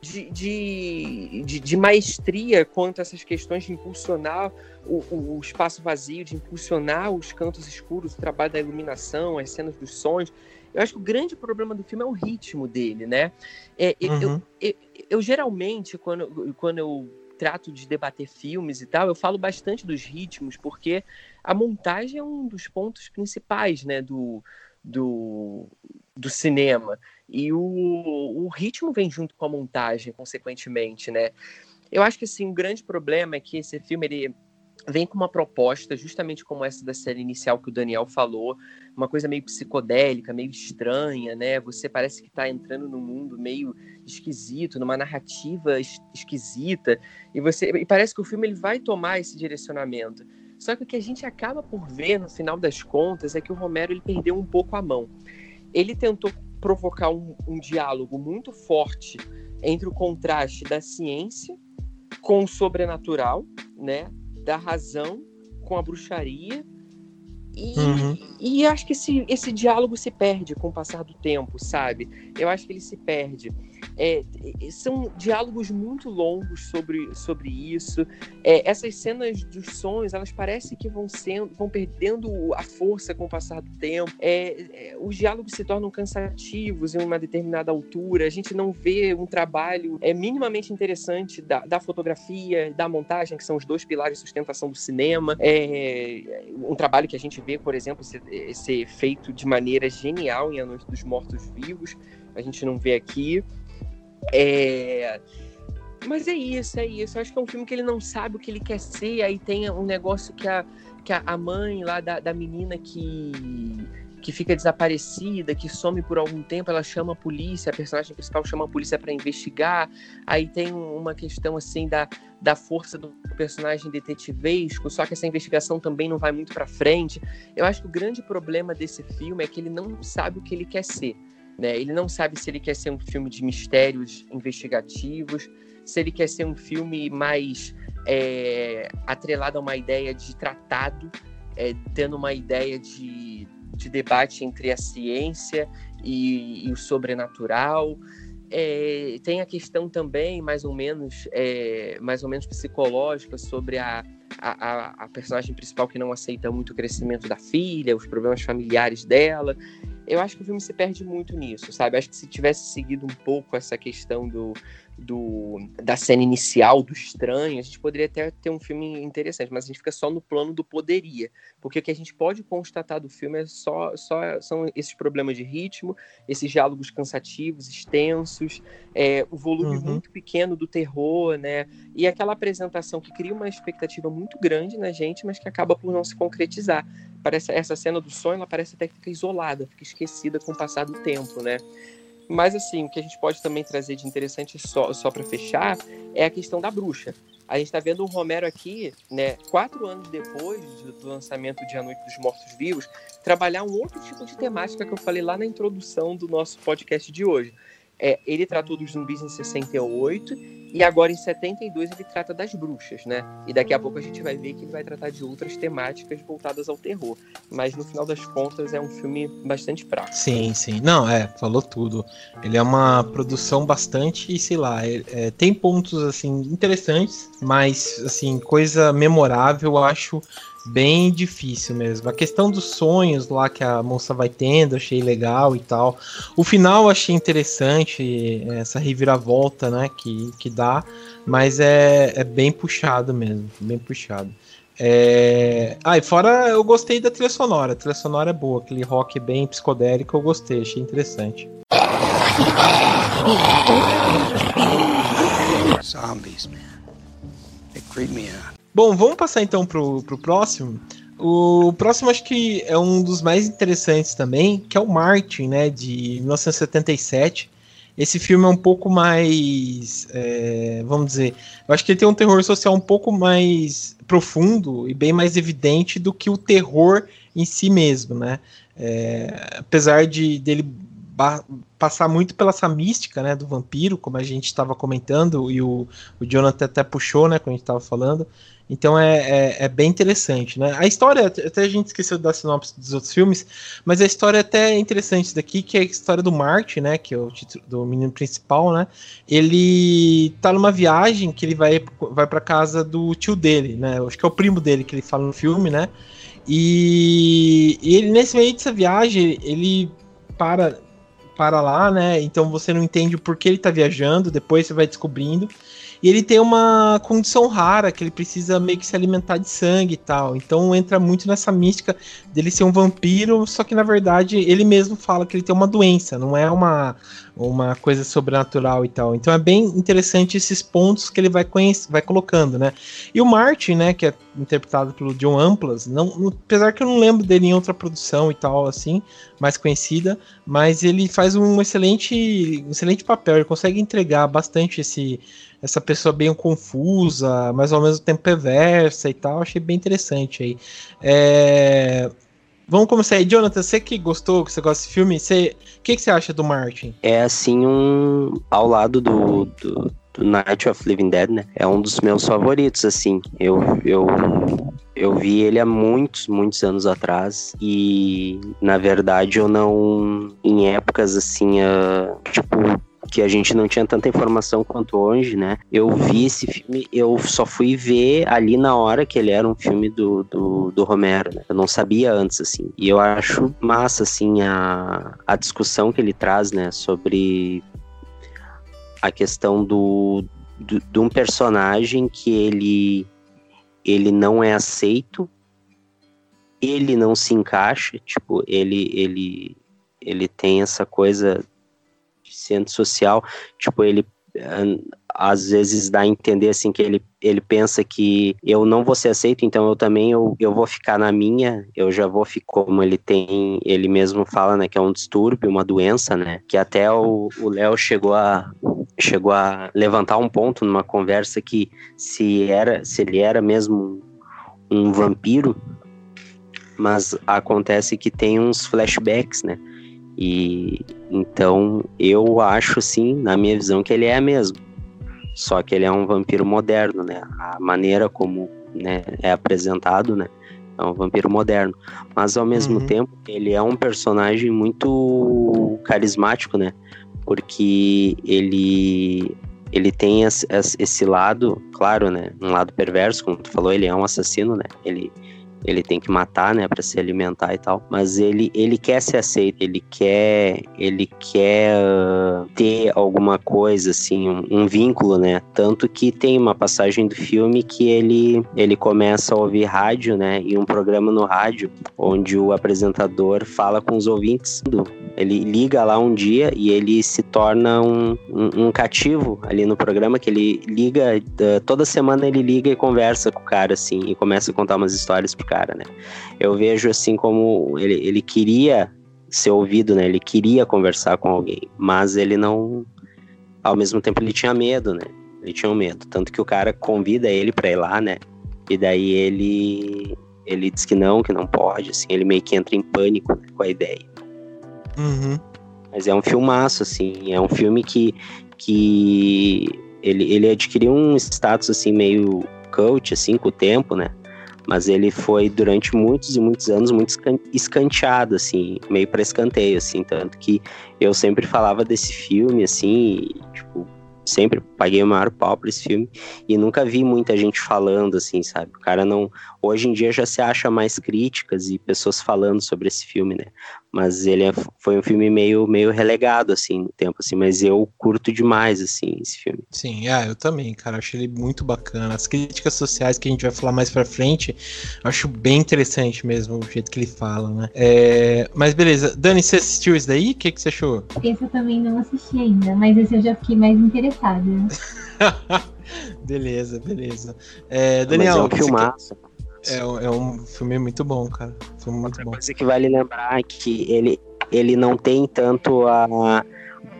S3: de, de, de, de, maestria quanto a essas questões de impulsionar o, o, o, espaço vazio, de impulsionar os cantos escuros, o trabalho da iluminação, as cenas dos sons. Eu acho que o grande problema do filme é o ritmo dele, né? É, uhum. eu, eu, eu, geralmente, quando, quando eu trato de debater filmes e tal, eu falo bastante dos ritmos, porque a montagem é um dos pontos principais, né, do, do, do cinema. E o, o ritmo vem junto com a montagem, consequentemente, né? Eu acho que, assim, o grande problema é que esse filme, ele vem com uma proposta justamente como essa da série inicial que o Daniel falou, uma coisa meio psicodélica, meio estranha, né? Você parece que está entrando num mundo meio esquisito, numa narrativa es esquisita, e você e parece que o filme ele vai tomar esse direcionamento. Só que o que a gente acaba por ver no final das contas é que o Romero ele perdeu um pouco a mão. Ele tentou provocar um, um diálogo muito forte entre o contraste da ciência com o sobrenatural, né? da razão com a bruxaria. E, uhum. e acho que esse, esse diálogo se perde com o passar do tempo, sabe? Eu acho que ele se perde. É, são diálogos muito longos sobre, sobre isso. É, essas cenas dos sonhos, elas parecem que vão sendo, vão perdendo a força com o passar do tempo. É, é, os diálogos se tornam cansativos em uma determinada altura. A gente não vê um trabalho é, minimamente interessante da, da fotografia, da montagem, que são os dois pilares de sustentação do cinema. É um trabalho que a gente vê, por exemplo, ser, ser feito de maneira genial em A Noite dos Mortos Vivos. A gente não vê aqui. É... Mas é isso, é isso. Eu acho que é um filme que ele não sabe o que ele quer ser. Aí tem um negócio que a, que a mãe lá da, da menina que, que fica desaparecida, que some por algum tempo, ela chama a polícia, a personagem principal chama a polícia para investigar. Aí tem uma questão assim da, da força do personagem detetivesco, só que essa investigação também não vai muito para frente. Eu acho que o grande problema desse filme é que ele não sabe o que ele quer ser. Né? Ele não sabe se ele quer ser um filme de mistérios investigativos, se ele quer ser um filme mais é, atrelado a uma ideia de tratado, é, tendo uma ideia de, de debate entre a ciência e, e o sobrenatural. É, tem a questão também, mais ou menos, é, mais ou menos psicológica sobre a, a, a, personagem principal que não aceita muito o crescimento da filha, os problemas familiares dela eu acho que o filme se perde muito nisso, sabe? Acho que se tivesse seguido um pouco essa questão do, do, da cena inicial, do estranho, a gente poderia até ter um filme interessante, mas a gente fica só no plano do poderia. Porque o que a gente pode constatar do filme é só, só são esses problemas de ritmo, esses diálogos cansativos, extensos, é, o volume uhum. muito pequeno do terror, né? E aquela apresentação que cria uma expectativa muito grande na gente, mas que acaba por não se concretizar. Parece essa cena do sonho, ela parece até que fica isolada, fica esquecida com o passar do tempo, né? Mas, assim, o que a gente pode também trazer de interessante, só, só para fechar, é a questão da bruxa. A gente está vendo o Romero aqui, né, quatro anos depois do lançamento de A Noite dos Mortos Vivos, trabalhar um outro tipo de temática que eu falei lá na introdução do nosso podcast de hoje. É, ele tratou dos zumbis em 68 e agora em 72 ele trata das bruxas, né? E daqui a pouco a gente vai ver que ele vai tratar de outras temáticas voltadas ao terror. Mas no final das contas é um filme bastante fraco.
S2: Sim, sim. Não, é, falou tudo. Ele é uma produção bastante, sei lá, é, é, tem pontos assim interessantes, mas assim, coisa memorável, eu acho bem difícil mesmo. A questão dos sonhos lá que a moça vai tendo, achei legal e tal. O final achei interessante, essa reviravolta, né, que, que dá, mas é, é bem puxado mesmo, bem puxado. É... Ah, e fora eu gostei da trilha sonora. A trilha sonora é boa, aquele rock bem psicodélico, eu gostei, achei interessante. Zombies, man. They creep me out. Bom, vamos passar então pro, pro próximo. O próximo acho que é um dos mais interessantes também, que é o Martin, né, de 1977. Esse filme é um pouco mais, é, vamos dizer, eu acho que ele tem um terror social um pouco mais profundo e bem mais evidente do que o terror em si mesmo, né? É, apesar de dele passar muito pela essa mística, né, do vampiro, como a gente estava comentando, e o, o Jonathan até puxou, né, quando a gente estava falando. Então é, é, é, bem interessante, né? A história, até a gente esqueceu da sinopse dos outros filmes, mas a história é até interessante daqui, que é a história do Marty, né? Que é o título do menino principal, né? Ele tá numa viagem que ele vai, vai pra casa do tio dele, né? Acho que é o primo dele que ele fala no filme, né? E, e ele, nesse meio dessa viagem, ele para para lá, né? Então você não entende o porquê ele tá viajando, depois você vai descobrindo. E ele tem uma condição rara, que ele precisa meio que se alimentar de sangue e tal. Então entra muito nessa mística dele ser um vampiro, só que na verdade ele mesmo fala que ele tem uma doença, não é uma, uma coisa sobrenatural e tal. Então é bem interessante esses pontos que ele vai, vai colocando, né? E o Martin, né, que é interpretado pelo John Amplas, não, apesar que eu não lembro dele em outra produção e tal, assim, mais conhecida, mas ele faz um excelente, um excelente papel, ele consegue entregar bastante esse essa pessoa bem confusa, mas ao mesmo tempo perversa e tal. Achei bem interessante aí. É... Vamos começar aí, Jonathan. Você que gostou, que você gosta desse filme, você... o que, que você acha do Martin?
S4: É assim, um. Ao lado do, do, do Night of Living Dead, né? É um dos meus favoritos, assim. Eu, eu, eu vi ele há muitos, muitos anos atrás. E, na verdade, eu não. Em épocas assim, uh, tipo, que a gente não tinha tanta informação quanto hoje, né? Eu vi esse filme, eu só fui ver ali na hora que ele era um filme do, do, do Romero, né? Eu não sabia antes, assim. E eu acho massa, assim, a, a discussão que ele traz, né? Sobre a questão do, do, de um personagem que ele, ele não é aceito, ele não se encaixa, tipo, ele, ele, ele tem essa coisa deficiente social, tipo, ele eh, às vezes dá a entender assim que ele, ele pensa que eu não vou ser aceito, então eu também eu, eu vou ficar na minha, eu já vou ficar como ele tem, ele mesmo fala, né, que é um distúrbio, uma doença, né, que até o Léo chegou a chegou a levantar um ponto numa conversa que se era se ele era mesmo um vampiro, mas acontece que tem uns flashbacks, né? E então eu acho sim, na minha visão, que ele é mesmo. Só que ele é um vampiro moderno, né? A maneira como né, é apresentado, né? É um vampiro moderno. Mas ao mesmo uhum. tempo, ele é um personagem muito carismático, né? Porque ele ele tem esse, esse lado, claro, né? Um lado perverso, como tu falou, ele é um assassino, né? Ele ele tem que matar, né, para se alimentar e tal. Mas ele, ele quer ser aceito, ele quer, ele quer uh, ter alguma coisa assim, um, um, vínculo, né? Tanto que tem uma passagem do filme que ele ele começa a ouvir rádio, né, e um programa no rádio onde o apresentador fala com os ouvintes. Ele liga lá um dia e ele se torna um, um, um cativo ali no programa que ele liga uh, toda semana ele liga e conversa com o cara assim e começa a contar umas histórias cara, né? Eu vejo assim como ele, ele queria ser ouvido, né? Ele queria conversar com alguém, mas ele não. Ao mesmo tempo, ele tinha medo, né? Ele tinha um medo. Tanto que o cara convida ele pra ir lá, né? E daí ele. Ele diz que não, que não pode, assim. Ele meio que entra em pânico né, com a ideia.
S2: Uhum.
S4: Mas é um filmaço, assim. É um filme que. que ele, ele adquiriu um status, assim, meio coach, assim, com o tempo, né? Mas ele foi durante muitos e muitos anos muito escanteado, assim, meio para escanteio, assim, tanto que eu sempre falava desse filme, assim, e, tipo, sempre paguei o maior pau pra esse filme e nunca vi muita gente falando, assim, sabe? O cara não. Hoje em dia já se acha mais críticas e pessoas falando sobre esse filme, né? Mas ele é, foi um filme meio, meio relegado, assim, no tempo, assim, mas eu curto demais, assim, esse filme.
S2: Sim, ah, eu também, cara, acho ele muito bacana. As críticas sociais que a gente vai falar mais pra frente, acho bem interessante mesmo o jeito que ele fala, né? É, mas beleza, Dani, você assistiu isso daí? O que, que você achou?
S5: Esse eu também não assisti ainda, mas esse eu já fiquei mais interessada.
S2: beleza, beleza. É, Daniel,
S4: mas é um filmaço.
S2: É, é um filme muito bom, cara. Filme muito
S4: Outra
S2: bom.
S4: coisa que vale lembrar é que ele, ele não tem tanto a,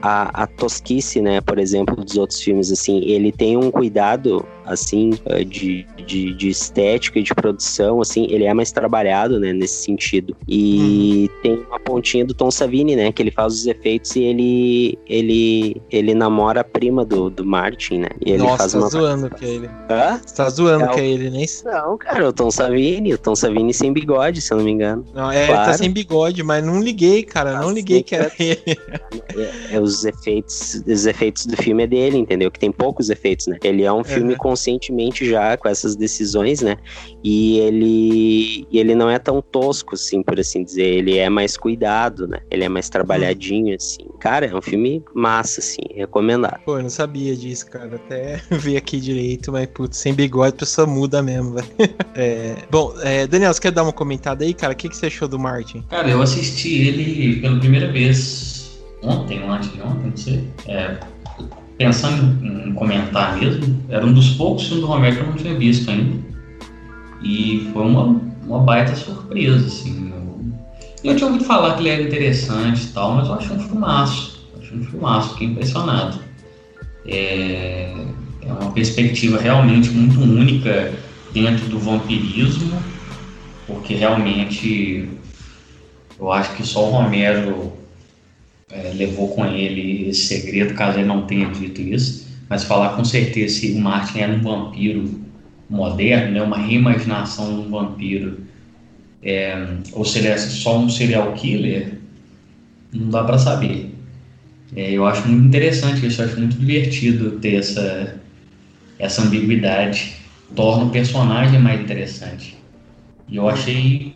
S4: a, a tosquice, né? Por exemplo, dos outros filmes, assim. Ele tem um cuidado assim, eh, de, de, de estética e de produção, assim, ele é mais trabalhado, né, nesse sentido. E uhum. tem uma pontinha do Tom Savini, né, que ele faz os efeitos e ele ele ele namora a prima do, do Martin, né? E ele
S2: Nossa,
S4: faz
S2: tá
S4: uma
S2: zoando que é ele.
S4: Hã?
S2: Você tá zoando
S4: É o-
S2: que é ele, nem
S4: Não, cara, o Tom Savini, o Tom Savini sem bigode, se eu não me engano.
S2: Não, é,
S4: Claro.
S2: tá sem bigode, mas não liguei, cara. Não
S4: Ah,
S2: liguei que era ele.
S4: É, é os efeitos, os efeitos do filme é dele, entendeu? Que tem poucos efeitos, né? Ele é um filme
S2: Uhum.
S4: Conscientemente já com essas decisões, né? E ele, e ele não é tão tosco, assim, por assim dizer. Ele é mais cuidado, né? Ele é mais trabalhadinho, assim. Cara, é um filme massa, assim, recomendado.
S2: Pô, eu não sabia disso, cara. Até vi aqui direito, mas putz, sem bigode a pessoa muda mesmo, velho. É, bom, é, Daniel, você quer dar uma comentada aí, cara? O que, que você achou do Martin?
S6: Cara, eu assisti ele pela primeira vez ontem, ou antes de ontem, não sei. É, pensando em comentar mesmo, era um dos poucos filmes do Romero que eu não tinha visto ainda. E foi uma, uma baita surpresa, assim. Eu, eu tinha ouvido falar que ele era interessante e tal, mas eu achei um filmaço. Achei um filmaço, fiquei impressionado. É, é uma perspectiva realmente muito única dentro do vampirismo, porque realmente eu acho que só o Romero é, levou com ele esse segredo, caso ele não tenha dito isso. Mas falar com certeza se o Martin era um vampiro moderno, né, uma reimaginação de um vampiro, é, ou se ele é só um serial killer, não dá para saber. É, eu acho muito interessante isso, eu acho muito divertido ter essa, essa ambiguidade, torna o personagem mais interessante. E eu achei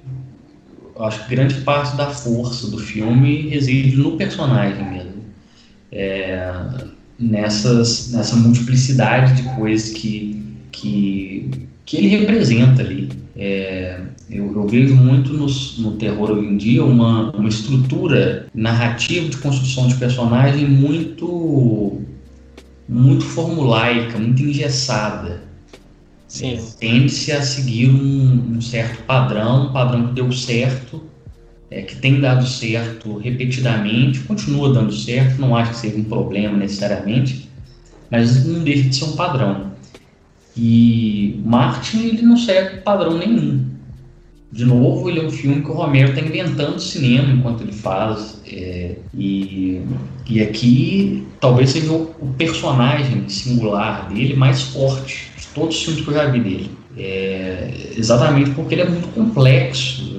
S6: acho que grande parte da força do filme reside no personagem mesmo. É, nessas, nessa multiplicidade de coisas que, que, que ele representa ali. É, eu, eu vejo muito nos, no terror hoje em dia uma, uma estrutura narrativa de construção de personagem muito, muito formulaica, muito engessada.
S2: Sim.
S6: É, Tende-se a seguir um, um certo padrão, um padrão que deu certo, é, que tem dado certo repetidamente, continua dando certo, não acho que seja um problema necessariamente, mas não deixa de ser um padrão. E Martin ele não segue padrão nenhum. De novo, ele é um filme que o Romero está inventando cinema enquanto ele faz. é, e, e aqui talvez seja o, o personagem singular dele mais forte todos os filmes que eu já vi dele. É, exatamente porque ele é muito complexo.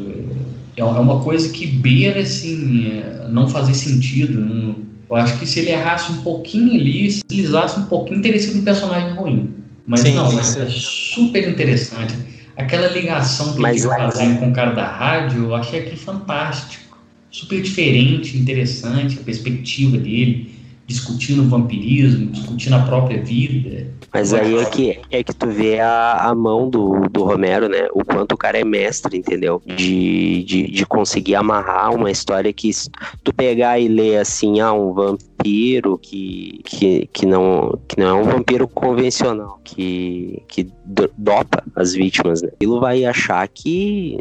S6: É, é uma coisa que beira assim, é, não fazer sentido. não- eu acho que se ele errasse um pouquinho ali, se deslizasse um pouquinho, teria sido um personagem ruim. Mas
S2: Sim,
S6: não,
S2: isso
S6: é super interessante. Aquela ligação que
S4: Mas
S6: ele
S4: lá-
S6: fazendo com o cara da rádio, eu achei aqui fantástico. Super diferente, interessante, a perspectiva dele, discutindo vampirismo, discutindo a própria vida.
S4: Mas aí é que, é que tu vê a, a mão do, do Romero, né? O quanto o cara é mestre, entendeu? De, de, de conseguir amarrar uma história que tu pegar e ler assim, ah, um vampiro que, que, que, não, que não é um vampiro convencional, que, que do- dopa as vítimas, né? Aquilo vai achar que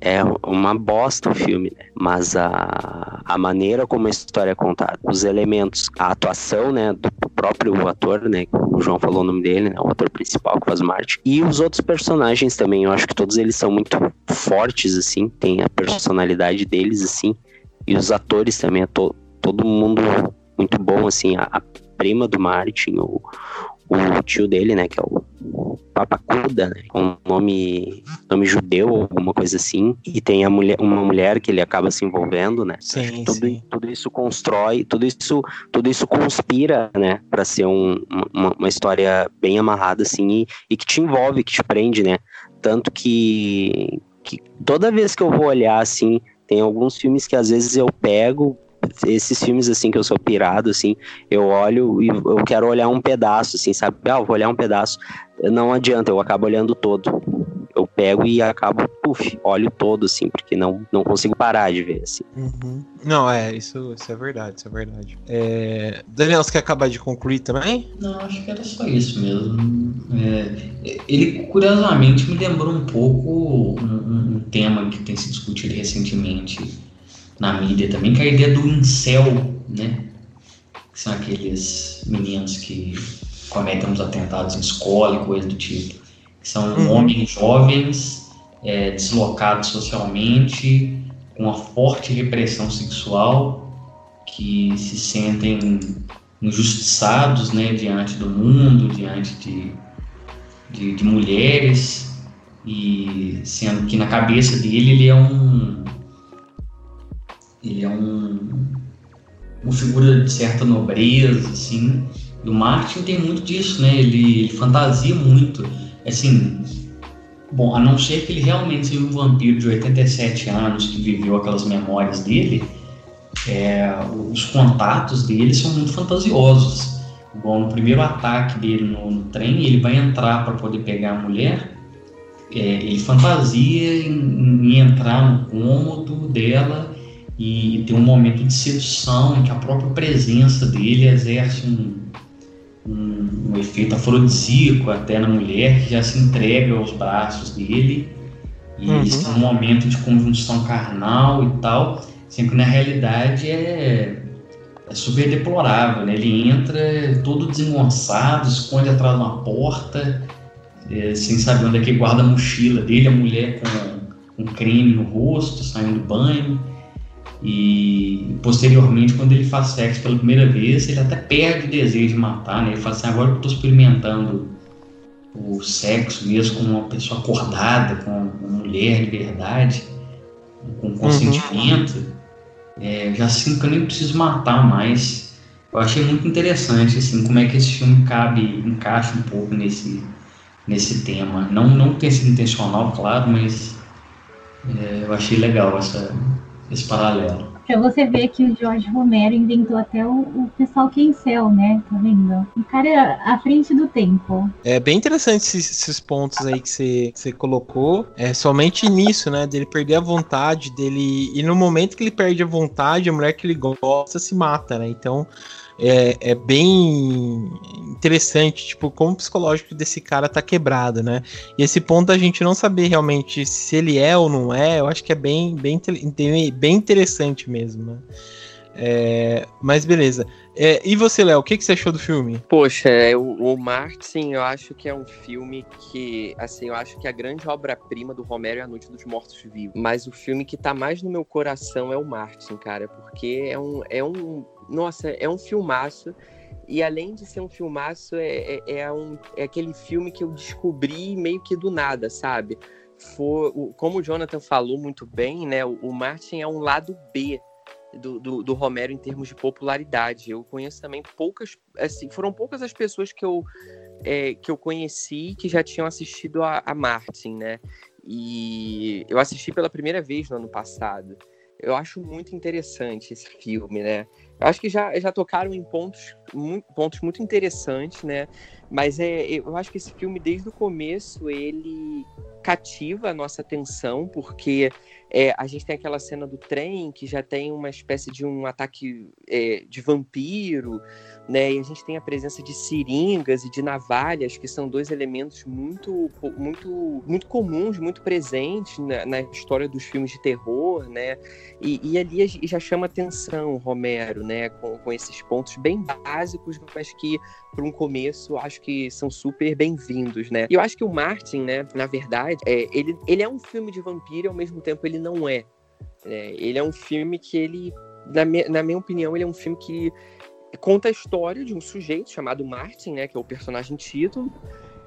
S4: é uma bosta o filme, né? Mas a, a maneira como a história é contada, os elementos, a atuação, né, do próprio ator, né, o João falou o nome dele, né, o ator principal que faz o Martin, e os outros personagens também, eu acho que todos eles são muito fortes, assim, tem a personalidade deles, assim, e os atores também, todo mundo muito bom, assim, a, a prima do Martin, o, o tio dele, né, que é o Papacuda, né, com nome, nome judeu ou alguma coisa assim, e tem a mulher, uma mulher que ele acaba se envolvendo, né,
S2: Sim,
S4: tudo,
S2: sim.
S4: tudo isso constrói, tudo isso, tudo isso conspira, né, para ser um- uma, uma história bem amarrada assim e, e que te envolve, que te prende, né? Tanto que, que toda vez que eu vou olhar assim, tem alguns filmes que às vezes eu pego esses filmes assim que eu sou pirado assim, eu olho e eu quero olhar um pedaço assim, sabe? Ah, eu vou olhar um pedaço. Não adianta, eu acabo olhando todo. Eu pego e acabo, puf, olho todo assim, porque não não consigo parar de ver assim.
S2: Uhum. Não, é, isso, isso é verdade, isso é verdade. É, Daniel, você quer acabar de concluir também?
S6: Não, acho que era só isso mesmo. É, ele, curiosamente, me lembrou um pouco um, um- um tema que tem se discutido recentemente na mídia também, que é a ideia do incel, né? Que são aqueles meninos que cometem uns atentados em escola e coisa do tipo. São uhum. homens jovens, é, deslocados socialmente, com uma forte repressão sexual, que se sentem injustiçados né, diante do mundo, diante de, de, de mulheres, e sendo que na cabeça dele ele é um ele é um uma figura de certa nobreza assim. E o Martin tem muito disso né? Ele, ele fantasia muito. Assim bom a não ser que ele realmente seja um vampiro de 87 anos que viveu aquelas memórias dele é, os contatos dele são muito fantasiosos. Bom no primeiro ataque dele no, no trem ele vai entrar para poder pegar a mulher. É, ele fantasia em, em, entrar no cômodo dela e ter um momento de sedução em que a própria presença dele exerce um, um, um efeito afrodisíaco até na mulher que já se entrega aos braços dele e uhum. eles têm um momento de conjunção carnal e tal, sendo que na realidade é, é super deplorável, né? Ele entra todo desengonçado, esconde atrás de uma porta é, sem saber onde é que guarda a mochila dele, a mulher com um creme no rosto, saindo do banho. E posteriormente, quando ele faz sexo pela primeira vez, ele até perde o desejo de matar, né? Ele fala assim, agora que eu estou experimentando o sexo mesmo com uma pessoa acordada, com uma mulher de verdade, com uhum. consentimento, uhum. é, já sinto que eu nem preciso matar mais. Eu achei muito interessante, assim, como é que esse filme cabe, encaixa um pouco nesse, nesse tema. Não, não tem sido intencional, claro, mas é, eu achei legal essa, esse paralelo.
S5: Pra você ver que o Jorge Romero inventou até o, o pessoal que é em céu, né? Tá vendo? O cara é à frente do tempo.
S2: É bem interessante esses, esses pontos aí que você, que você colocou. É somente nisso, né? Dele perder a vontade, dele. E no momento que ele perde a vontade, a mulher que ele gosta se mata, né? Então é, é bem interessante, tipo, como o psicológico desse cara tá quebrado, né? E esse ponto a gente não saber realmente se ele é ou não é, eu acho que é bem, bem, bem interessante mesmo, né? É, mas beleza. É, e você, Léo, o que, que você achou do filme?
S3: Poxa, é, o, o Martin, eu acho que é um filme que, assim, eu acho que a grande obra-prima do Romero é A Noite dos Mortos Vivos. Mas o filme que tá mais no meu coração é o Martin, cara, porque é um, é um nossa, é um filmaço. E além de ser um filmaço, é, é, é, um, é aquele filme que eu descobri meio que do nada, sabe? For, como o Jonathan falou muito bem, né? O, o Martin é um lado B do, do, do, Romero em termos de popularidade. Eu conheço também poucas, assim, foram poucas as pessoas que eu, é, que eu conheci que já tinham assistido a, a Martin, né? E eu assisti pela primeira vez no ano passado. Eu acho muito interessante esse filme, né? Acho que já, já tocaram em pontos muito, pontos muito interessantes, né? Mas é, eu acho que esse filme, desde o começo, ele cativa a nossa atenção, porque é, a gente tem aquela cena do trem que já tem uma espécie de um ataque é, de vampiro, né? E a gente tem a presença de seringas e de navalhas, que são dois elementos muito, muito, muito comuns, muito presentes na, na história dos filmes de terror, né? E, e ali já chama atenção Romero, né? Com, com esses pontos bem básicos, mas que para um começo acho que são super bem-vindos, né? E eu acho que o Martin, né? Na verdade, é, ele, ele é um filme de vampiro e ao mesmo tempo ele não é. é ele é um filme que ele na, na minha opinião, ele é um filme que conta a história de um sujeito chamado Martin, né, que é o personagem título,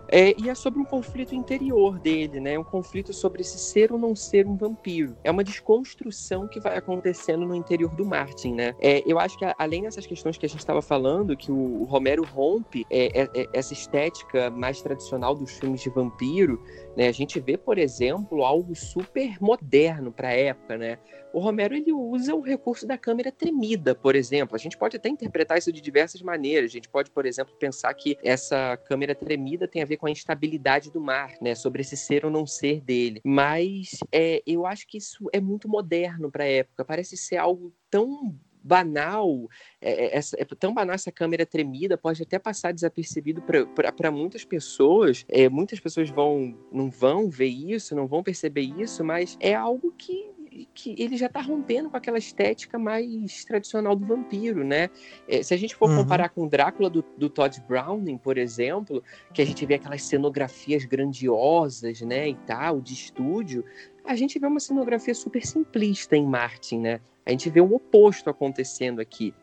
S3: é, e é sobre um conflito interior dele, né? Um conflito sobre se ser ou não ser um vampiro. É uma desconstrução que vai acontecendo no interior do Martin, né? É, eu acho que além dessas questões que a gente estava falando, que o, Romero rompe é, é, é, essa estética mais tradicional dos filmes de vampiro, né? A gente vê, por exemplo, algo super moderno para a época, né? o Romero ele usa o recurso da câmera tremida, por exemplo. A gente pode até interpretar isso de diversas maneiras. A gente pode, por exemplo, pensar que essa câmera tremida tem a ver com a instabilidade do mar, né? Sobre esse ser ou não ser dele. Mas é, eu acho que isso é muito moderno para a época. Parece ser algo tão banal, é, é, é tão banal essa câmera tremida, pode até passar desapercebido para muitas pessoas. É, muitas pessoas vão não vão ver isso, não vão perceber isso, mas é algo que que ele já está rompendo com aquela estética mais tradicional do vampiro, né? É, se a gente for uhum. comparar com o Drácula do, do, Todd Browning, por exemplo, que a gente vê aquelas cenografias grandiosas, né, e tal, de estúdio, a gente vê uma cenografia super simplista em Martin, né? A gente vê o oposto acontecendo aqui.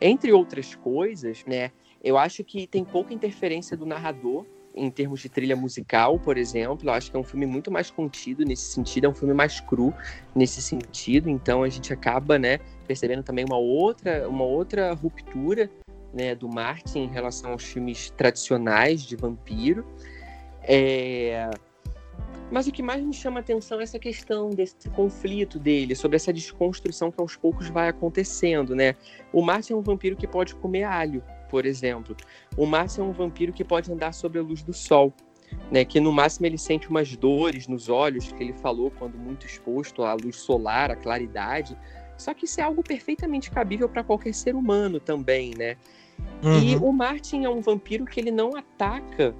S3: Entre outras coisas, né, eu acho que tem pouca interferência do narrador em termos de trilha musical, por exemplo. Eu acho que é um filme muito mais contido nesse sentido, é um filme mais cru nesse sentido. Então a gente acaba, né, percebendo também uma outra, uma outra ruptura, né, do Martin em relação aos filmes tradicionais de vampiro. É... Mas o que mais me chama a atenção é essa questão desse conflito dele, sobre essa desconstrução que aos poucos vai acontecendo, né? O Martin é um vampiro que pode comer alho, por exemplo. O Márcio é um vampiro que pode andar sob a luz do sol, né? Que no máximo ele sente umas dores nos olhos, que ele falou quando muito exposto à luz solar, à claridade. Só que isso é algo perfeitamente cabível para qualquer ser humano também, né? Uhum. E o Martin é um vampiro que ele não ataca,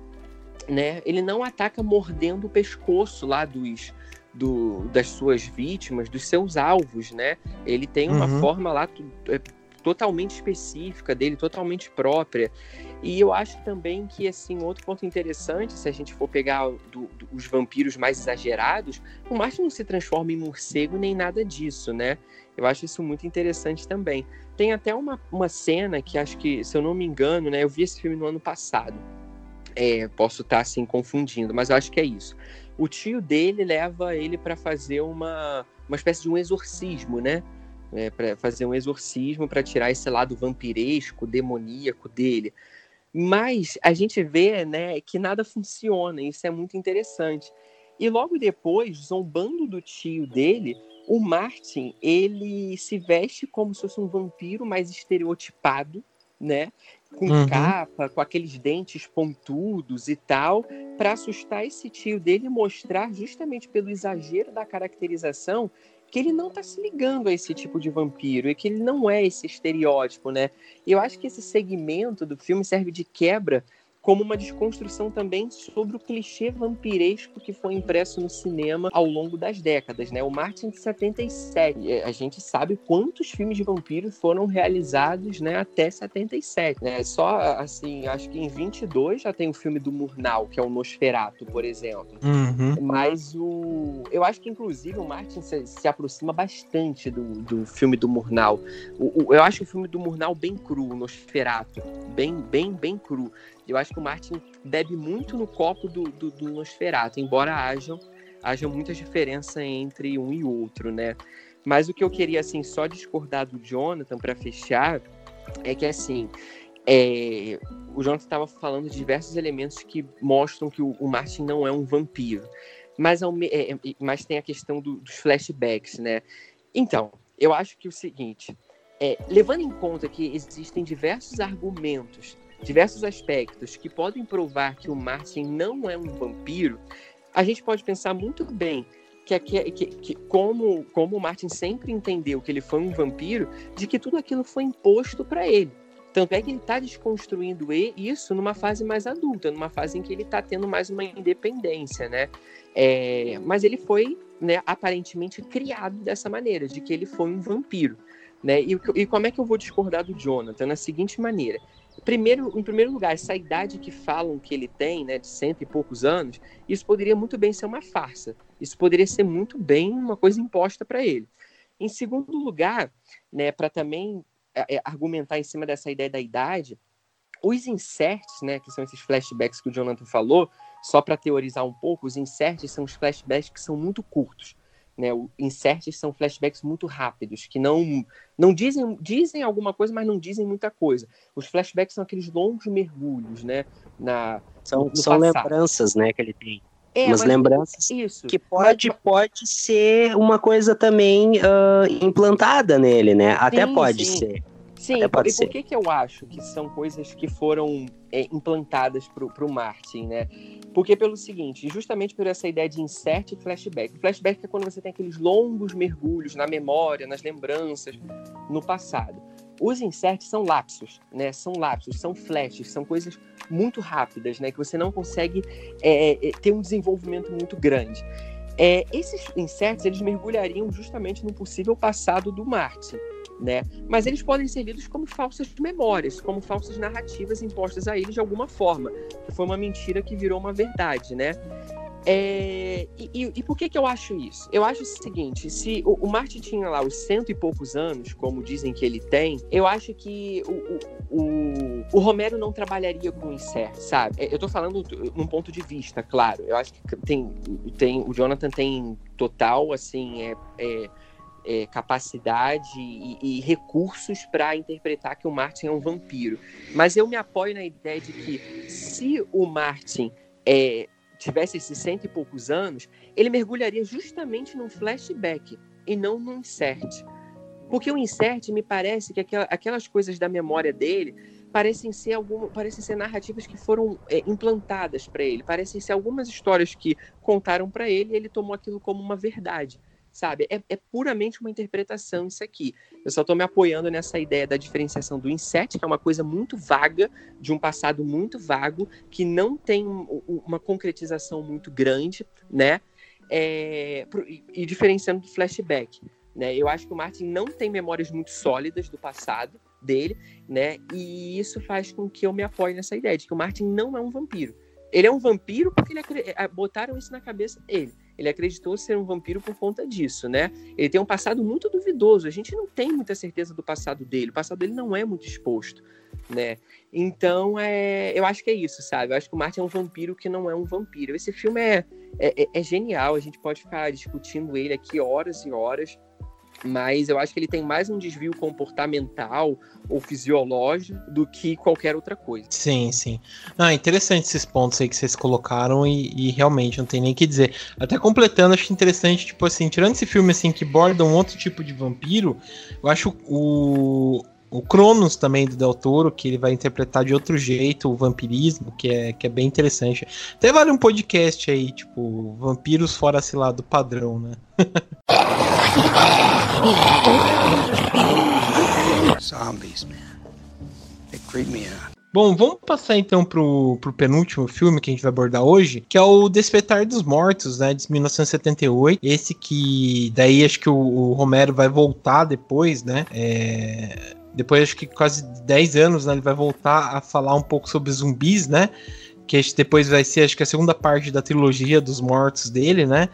S3: né? Ele não ataca mordendo o pescoço lá dos do, das suas vítimas, dos seus alvos, né? Ele tem uma uhum. forma lá é, totalmente específica dele, totalmente própria. E eu acho também que, assim, outro ponto interessante, se a gente for pegar do, do, os vampiros mais exagerados, o Martin não se transforma em morcego nem nada disso, né? Eu acho isso muito interessante também. Tem até uma, uma cena que acho que, se eu não me engano, né? Eu vi esse filme no ano passado. É, posso estar, assim, confundindo, mas eu acho que é isso. O tio dele leva ele para fazer uma, uma espécie de um exorcismo, né? né, para fazer um exorcismo para tirar esse lado vampiresco, demoníaco dele. Mas a gente vê né, que nada funciona, isso é muito interessante. E logo depois, zombando do tio dele, o Martin ele se veste como se fosse um vampiro mais estereotipado, né? Com uhum. capa, com aqueles dentes pontudos e tal, para assustar esse tio dele e mostrar, justamente pelo exagero da caracterização, que ele não tá se ligando a esse tipo de vampiro e que ele não é esse estereótipo, né? Eu acho que esse segmento do filme serve de quebra como uma desconstrução também sobre o clichê vampiresco que foi impresso no cinema ao longo das décadas, né? O Martin de 77, é, a gente sabe quantos filmes de vampiros foram realizados, né, até 77, né? Só assim, acho que em 22 já tem o filme do Murnau, que é o Nosferatu, por exemplo.
S2: Uhum.
S3: Mas o eu acho que inclusive o Martin se, se aproxima bastante do, do filme do Murnau. O, o, eu acho o filme do Murnau bem cru, o Nosferatu, bem bem bem cru. Eu acho que o Martin bebe muito no copo do, do, do Nosferatu, embora haja, haja muita diferença entre um e outro, né? Mas o que eu queria, assim, só discordar do Jonathan para fechar é que, assim, é, o Jonathan estava falando de diversos elementos que mostram que o, o Martin não é um vampiro. Mas, é, é, mas tem a questão do, dos flashbacks, né? Então, eu acho que o seguinte, é, levando em conta que existem diversos argumentos diversos aspectos que podem provar que o Martin não é um vampiro, a gente pode pensar muito bem que, que, que, como, como o Martin sempre entendeu que ele foi um vampiro, de que tudo aquilo foi imposto para ele. Tanto é que ele está desconstruindo isso numa fase mais adulta, numa fase em que ele está tendo mais uma independência, né? É, mas ele foi, né, aparentemente criado dessa maneira, de que ele foi um vampiro. Né? E, e como é que eu vou discordar do Jonathan? Na seguinte maneira: Primeiro, em primeiro lugar, essa idade que falam que ele tem, né, de cento e poucos anos, isso poderia muito bem ser uma farsa. Isso poderia ser muito bem uma coisa imposta para ele. Em segundo lugar, né, para também é, é, argumentar em cima dessa ideia da idade, os inserts, né, que são esses flashbacks que o Jonathan falou, só para teorizar um pouco, os inserts são os flashbacks que são muito curtos. Né, o inserts são flashbacks muito rápidos, que não não dizem dizem alguma coisa, mas não dizem muita coisa. Os flashbacks são aqueles longos mergulhos, né, na
S4: são, são lembranças, né, que ele tem. É, umas lembranças isso. que pode mas... pode ser uma coisa também uh, implantada nele, né? Até sim, pode sim. ser.
S3: Sim, e por que, que eu acho que são coisas que foram é, implantadas para o Martin, né? Porque pelo seguinte, justamente por essa ideia de insert e flashback. O flashback é quando você tem aqueles longos mergulhos na memória, nas lembranças, no passado. Os inserts são lapsos, né? São lapsos, são flashes, são coisas muito rápidas, né? Que você não consegue é, é, ter um desenvolvimento muito grande. É, esses insetos eles mergulhariam justamente no possível passado do Martin, né? Mas eles podem ser lidos como falsas memórias, como falsas narrativas impostas a eles de alguma forma, foi uma mentira que virou uma verdade, né? É, e, e, e, por que, que eu acho isso? Eu acho o seguinte: se o, o Marte tinha lá os cento e poucos anos, como dizem que ele tem, eu acho que o, o, o Romero não trabalharia com insetos, sabe? É, eu tô falando num ponto de vista, claro. Eu acho que tem, tem o Jonathan tem total, assim, é, é, é capacidade e, e recursos para interpretar que o Martin é um vampiro. Mas eu me apoio na ideia de que se o Martin é, tivesse esses cento e poucos anos, ele mergulharia justamente num flashback e não num insert. Porque o insert me parece que aquelas coisas da memória dele parecem ser algum, parecem ser narrativas que foram é, implantadas para ele, parecem ser algumas histórias que contaram para ele e ele tomou aquilo como uma verdade sabe? É, é, puramente uma interpretação isso aqui. Eu só estou me apoiando nessa ideia da diferenciação do inset, que é uma coisa muito vaga, de um passado muito vago, que não tem uma concretização muito grande, né? É, e diferenciando do flashback. Né? Eu acho que o Martin não tem memórias muito sólidas do passado dele, né? E isso faz com que eu me apoie nessa ideia de que o Martin não é um vampiro. Ele é um vampiro porque ele, botaram isso na cabeça dele ele acreditou ser um vampiro por conta disso, né? Ele tem um passado muito duvidoso. A gente não tem muita certeza do passado dele. O passado dele não é muito exposto, né? Então, é, eu acho que é isso, sabe? Eu acho que o Martin é um vampiro que não é um vampiro. Esse filme é, é, é genial. A gente pode ficar discutindo ele aqui horas e horas mas eu acho que ele tem mais um desvio comportamental ou fisiológico do que qualquer outra coisa.
S2: Sim, sim. Ah, interessante esses pontos aí que vocês colocaram e, e realmente não tem nem o que dizer. Até completando, acho interessante, tipo assim, tirando esse filme assim que borda um outro tipo de vampiro, eu acho o o Cronos também do Del Toro, que ele vai interpretar de outro jeito o vampirismo, que é, que é bem interessante. Até vale um podcast aí, tipo, vampiros fora, sei lá, do padrão, né? Zombies, man. They creep me out. Bom, vamos passar então pro, pro penúltimo filme que a gente vai abordar hoje, que é o Despertar dos Mortos, né, de 1978. Esse que daí acho que o, o Romero vai voltar depois, né? É, depois acho que quase 10 anos, né, ele vai voltar a falar um pouco sobre zumbis, né? Que depois vai ser, acho que a segunda parte da trilogia dos mortos dele, né?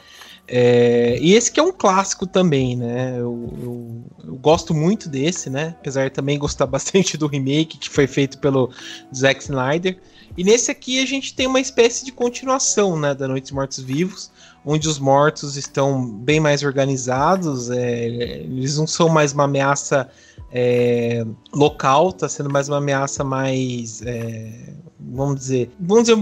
S2: É, e esse que é um clássico também, né? Eu, eu, eu, gosto muito desse, né? Apesar de também gostar bastante do remake que foi feito pelo Zack Snyder. E nesse aqui a gente tem uma espécie de continuação, né? Da Noite dos Mortos Vivos, onde os mortos estão bem mais organizados, é, eles não são mais uma ameaça é, local, está sendo mais uma ameaça mais. Vamos dizer. Vamos dizer,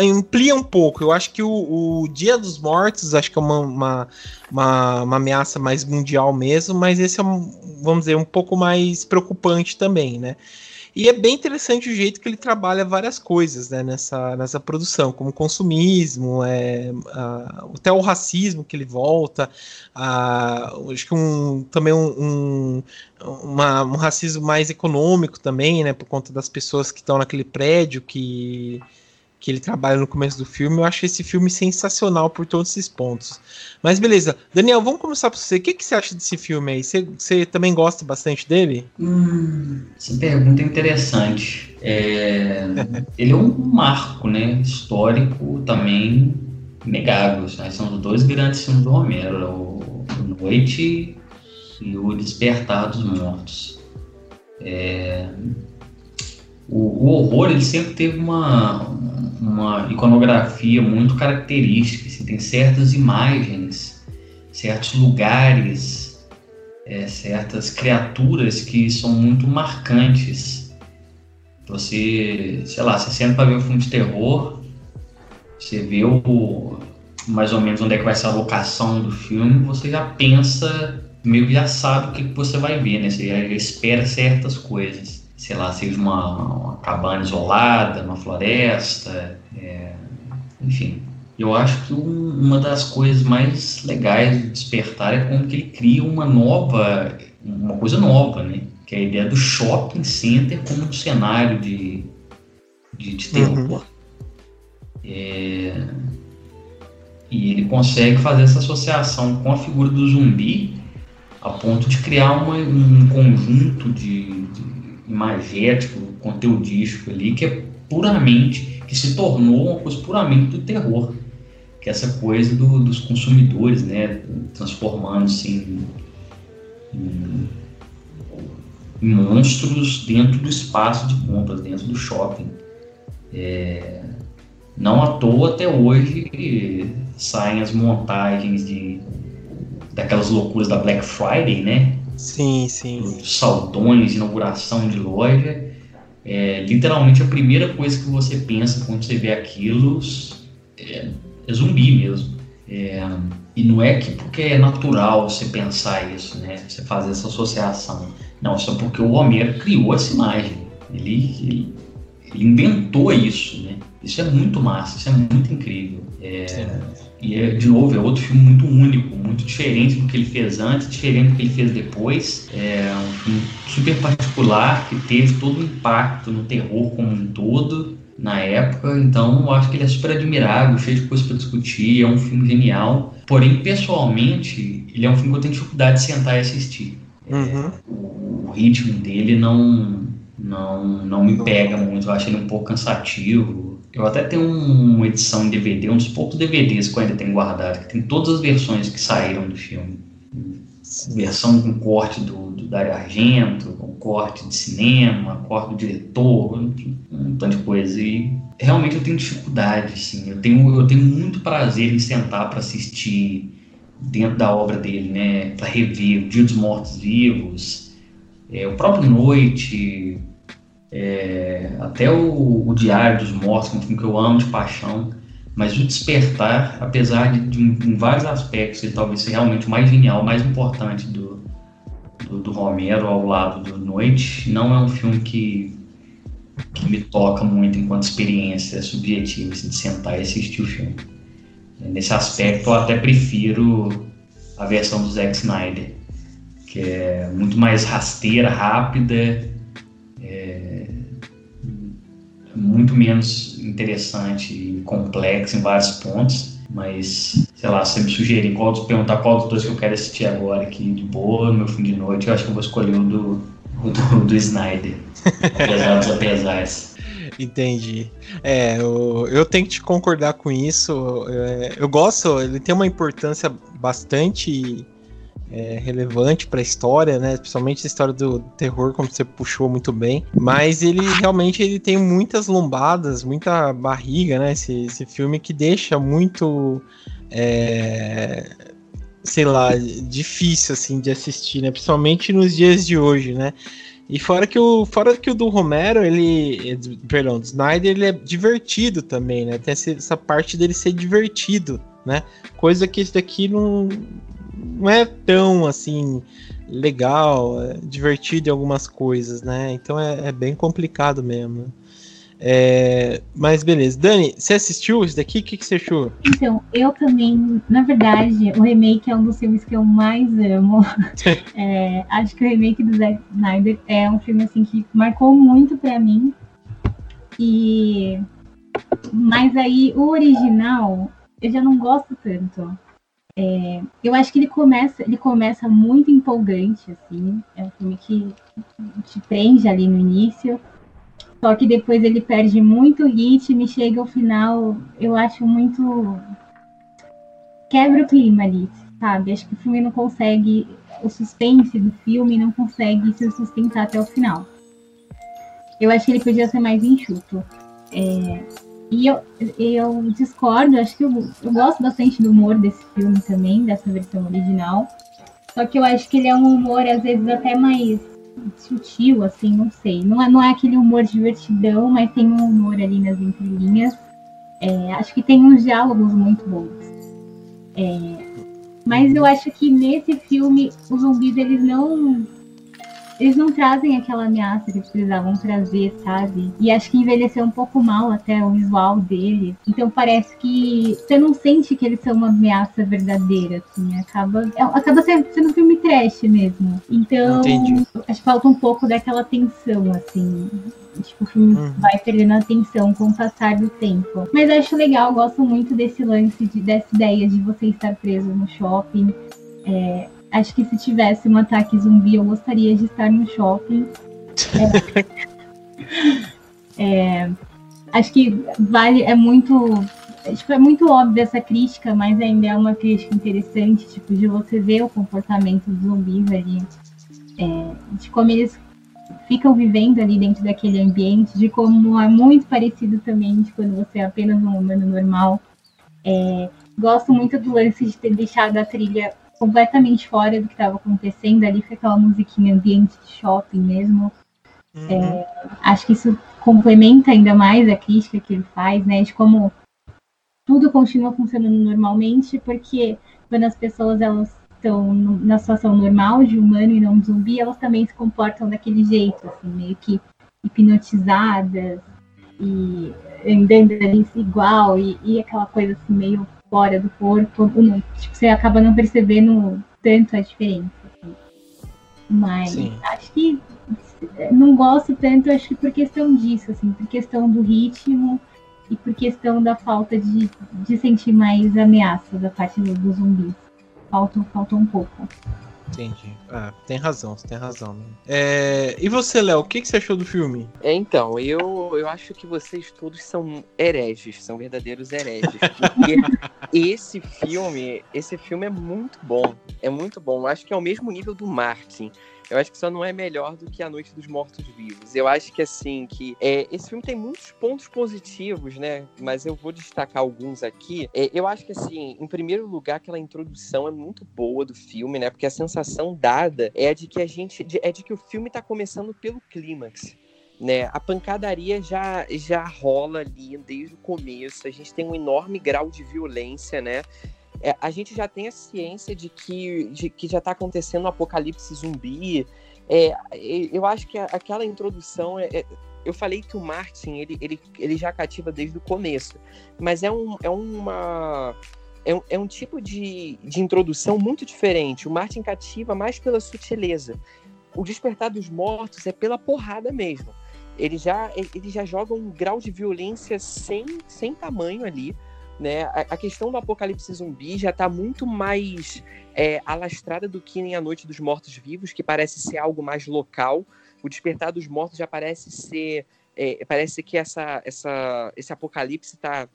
S2: amplia um pouco. Eu acho que o, o Dia dos Mortos, acho que é uma, uma, uma, uma, ameaça mais mundial mesmo, mas esse é, um, vamos dizer, um pouco mais preocupante também, né? E é bem interessante o jeito que ele trabalha várias coisas né, nessa, nessa produção, como consumismo, é, a, até o racismo que ele volta, a, acho que um, também um, um, uma, um racismo mais econômico também, né, por conta das pessoas que estão naquele prédio que que ele trabalha no começo do filme. Eu acho esse filme sensacional por todos esses pontos. Mas beleza, Daniel, vamos começar por você. O que, que você acha desse filme aí? Você, você também gosta bastante dele?
S6: Hum, essa pergunta é interessante. É... ele é um marco, né, histórico também negável. Né? São os dois grandes filmes do Romero, o Noite e o Despertar dos Mortos. É... O, o horror ele sempre teve uma, uma iconografia muito característica. Assim, tem certas imagens, certos lugares, é, certas criaturas que são muito marcantes. Você, sei lá, você senta para ver um filme de terror, você vê o, mais ou menos onde é que vai ser a locação do filme, você já pensa, meio que já sabe o que você vai ver, né? Você já espera certas coisas sei lá, seja uma, uma cabana isolada, uma floresta, é, enfim. Eu acho que um, uma das coisas mais legais de Despertar é como que ele cria uma nova, uma coisa nova, né? Que é a ideia do shopping center como um cenário de, de, de terror. Uhum. É, E ele consegue fazer essa associação com a figura do zumbi a ponto de criar uma, um conjunto de imagético, conteudístico ali que é puramente, que se tornou uma coisa puramente do terror, que é essa coisa do, dos consumidores, né, transformando-se em, em, em, monstros dentro do espaço de compras, dentro do shopping. É, não à toa até hoje saem as montagens de daquelas loucuras da Black Friday, né?
S2: Sim, sim.
S6: Saltões, inauguração de loja. É, literalmente a primeira coisa que você pensa quando você vê aquilo é, é zumbi mesmo. É, e não é que porque é natural você pensar isso, né? Você fazer essa associação. Não, só porque o Homero criou essa imagem. Ele, ele, ele inventou isso, né? Isso é muito massa, isso é muito incrível. É, e, é, de novo, é outro filme muito único, muito diferente do que ele fez antes, diferente do que ele fez depois. É um filme super particular que teve todo o impacto no terror como um todo na época, então eu acho que ele é super admirável, cheio de coisas para discutir, é um filme genial. Porém, pessoalmente, ele é um filme que eu tenho dificuldade de sentar e assistir.
S2: Uhum.
S6: É, o, o ritmo dele não, não, não me pega muito, eu acho ele um pouco cansativo eu até tenho uma edição em DVD, um dos poucos DVDs que eu ainda tenho guardado, que tem todas as versões que saíram do filme. Versão com corte do, do Dario Argento, com corte de cinema, corte do diretor, um, tanto de coisa. E realmente eu tenho dificuldade, assim. Eu tenho, eu tenho muito prazer em sentar para assistir dentro da obra dele, né? Para rever o Dia dos Mortos Vivos, é, o próprio Noite, é, até o, o, Diário dos Mortos, é um filme que eu amo de paixão, mas o Despertar, apesar de, de em vários aspectos, ele talvez seja realmente o mais genial, o mais importante do, do, do, Romero ao lado do Noite, não é um filme que, que me toca muito enquanto experiência subjetiva, assim, de sentar e assistir o filme. Nesse aspecto, eu até prefiro a versão do Zack Snyder, que é muito mais rasteira, rápida, muito menos interessante e complexo em vários pontos. Mas, sei lá, se me sugerir qual, perguntar qual dos dois que eu quero assistir agora aqui de boa, no meu fim de noite, eu acho que eu vou escolher o do, o do, do Snyder. apesar dos apesares.
S2: Entendi. É, eu, eu tenho que te concordar com isso. É, eu gosto, ele tem uma importância bastante é, relevante para a história, né? Principalmente a história do terror, como você puxou muito bem. Mas ele realmente ele tem muitas lombadas, muita barriga, né? Esse, esse filme que deixa muito. É, sei lá, difícil assim de assistir, né? Principalmente nos dias de hoje, né? E fora que o, fora que o do Romero, ele. Perdão, do Snyder, ele é divertido também, né? Tem essa, essa parte dele ser divertido, né? Coisa que esse daqui não, não é tão assim legal, é divertido em algumas coisas, né? Então é, é bem complicado mesmo. É, mas beleza. Dani, você assistiu isso daqui? O que, que você achou?
S5: Então, eu também, na verdade, o remake é um dos filmes que eu mais amo. é, acho que o remake do Zack Snyder é um filme assim que marcou muito para mim. E mas aí o original eu já não gosto tanto. É, eu acho que ele começa, ele começa muito empolgante, assim. É um filme que te prende ali no início. Só que depois ele perde muito ritmo e chega ao final, eu acho muito. quebra o clima ali, sabe? Acho que o filme não consegue. O suspense do filme não consegue se sustentar até o final. Eu acho que ele podia ser mais enxuto. É, e eu, eu discordo, acho que eu, eu gosto bastante do humor desse filme também, dessa versão original. Só que eu acho que ele é um humor, às vezes, até mais sutil, assim, não sei. Não é, não é aquele humor divertidão, mas tem um humor ali nas entrelinhas. É, acho que tem uns diálogos muito bons. É, mas eu acho que nesse filme os zumbis eles não eles não trazem aquela ameaça que eles precisavam trazer, sabe? E acho que envelheceu um pouco mal até o visual dele. Então parece que você não sente que eles são uma ameaça verdadeira, assim. Acaba, é, acaba sendo, sendo um filme trash mesmo. Então, Entendi. acho que falta um pouco daquela tensão, assim. Tipo, o filme uhum. vai perdendo atenção com o passar do tempo. Mas acho legal, gosto muito desse lance, de, dessa ideia de você estar preso no shopping. É, acho que se tivesse um ataque zumbi, eu gostaria de estar no shopping. É, é, acho que vale, é muito. É, tipo, é muito óbvio essa crítica, mas ainda é uma crítica interessante, tipo, de você ver o comportamento dos zumbis ali. É, de como eles ficam vivendo ali dentro daquele ambiente, de como é muito parecido também de quando você é apenas um humano normal. É, gosto muito do lance de ter deixado a trilha completamente fora do que estava acontecendo ali, com aquela musiquinha ambiente de shopping mesmo. Uhum. É, acho que isso complementa ainda mais a crítica que ele faz, né? De como tudo continua funcionando normalmente, porque quando as pessoas elas estão na situação normal de humano e não de zumbi, elas também se comportam daquele jeito, assim, meio que hipnotizadas e andando ali igual e, e aquela coisa assim meio fora do corpo, tipo, você acaba não percebendo tanto a diferença. Assim. Mas Sim. acho que não gosto tanto, acho que por questão disso, assim, por questão do ritmo e por questão da falta de, de sentir mais ameaça da parte dos do zumbis. Falta, falta um pouco.
S2: Entendi. Ah, tem razão, você tem razão. É... E você, Léo, o que, que você achou do filme?
S3: É, então, eu, eu acho que vocês todos são hereges, são verdadeiros hereges. Porque esse filme, esse filme é muito bom. É muito bom. Eu acho que é o mesmo nível do Martin. Eu acho que só não é melhor do que A Noite dos Mortos Vivos. Eu acho que assim, que é, esse filme tem muitos pontos positivos, né? Mas eu vou destacar alguns aqui. É, eu acho que assim, em primeiro lugar, aquela introdução é muito boa do filme, né? Porque a sensação dada é de que a gente. De, é de que o filme tá começando pelo clímax. Né, a pancadaria já, já rola ali desde o começo. A gente tem um enorme grau de violência, né? É, a gente já tem a ciência de que, de, que já está acontecendo um apocalipse zumbi. É, eu acho que aquela introdução é, é, eu falei que o Martin ele, ele, ele já cativa desde o começo, mas é, um, é uma é um, é um tipo de, de introdução muito diferente. O Martin cativa mais pela sutileza. O Despertar dos Mortos é pela porrada mesmo. Ele já, ele já joga um grau de violência sem, sem tamanho ali né? A, a, questão do apocalipse zumbi já está muito mais é, alastrada do que em A Noite dos Mortos Vivos, que parece ser algo mais local. O Despertar dos Mortos já parece ser. É, parece que essa, essa, esse apocalipse está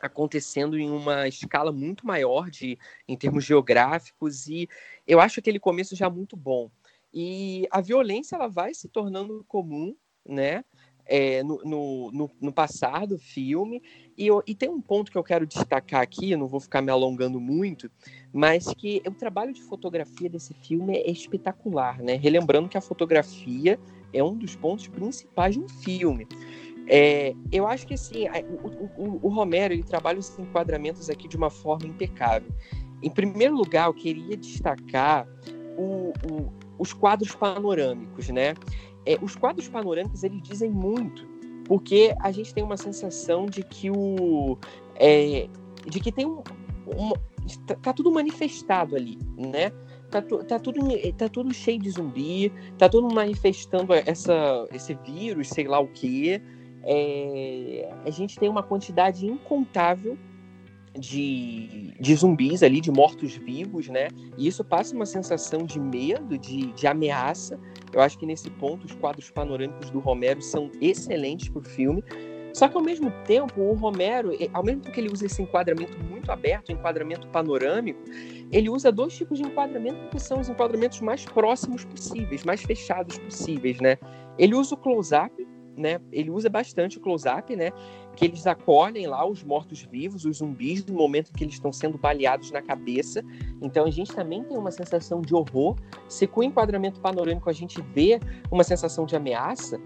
S3: acontecendo em uma escala muito maior de, em termos geográficos, e eu acho aquele começo já muito bom. E a violência ela vai se tornando comum, né? É, no, no, no, no, passar do filme. E, eu, e tem um ponto que eu quero destacar aqui, não vou ficar me alongando muito, mas que o trabalho de fotografia desse filme é espetacular, né? Relembrando que a fotografia é um dos pontos principais de um filme. É, eu acho que assim, o, o, o, Romero ele trabalha os enquadramentos aqui de uma forma impecável. Em primeiro lugar, eu queria destacar o, os quadros panorâmicos, né? É, os quadros panorâmicos eles dizem muito, porque a gente tem uma sensação de que o é, de que tem um, um tá, tá, tudo manifestado ali, né? Tá, tá, tudo, tá tudo cheio de zumbi, tá tudo manifestando essa, esse vírus, sei lá o que. É, a gente tem uma quantidade incontável de, de zumbis ali, de mortos-vivos, né? E isso passa uma sensação de medo, de, de ameaça. Eu acho que nesse ponto os quadros panorâmicos do Romero são excelentes para o filme. Só que ao mesmo tempo, o Romero, ao mesmo tempo que ele usa esse enquadramento muito aberto, enquadramento panorâmico, ele usa dois tipos de enquadramento que são os enquadramentos mais próximos possíveis, mais fechados possíveis, né? Ele usa o close-up, né? Ele usa bastante o close-up, né? Que eles acolhem lá os mortos-vivos, os zumbis, no momento que eles estão sendo baleados na cabeça. Então a gente também tem uma sensação de horror. Se com o enquadramento panorâmico a gente vê uma sensação de ameaça,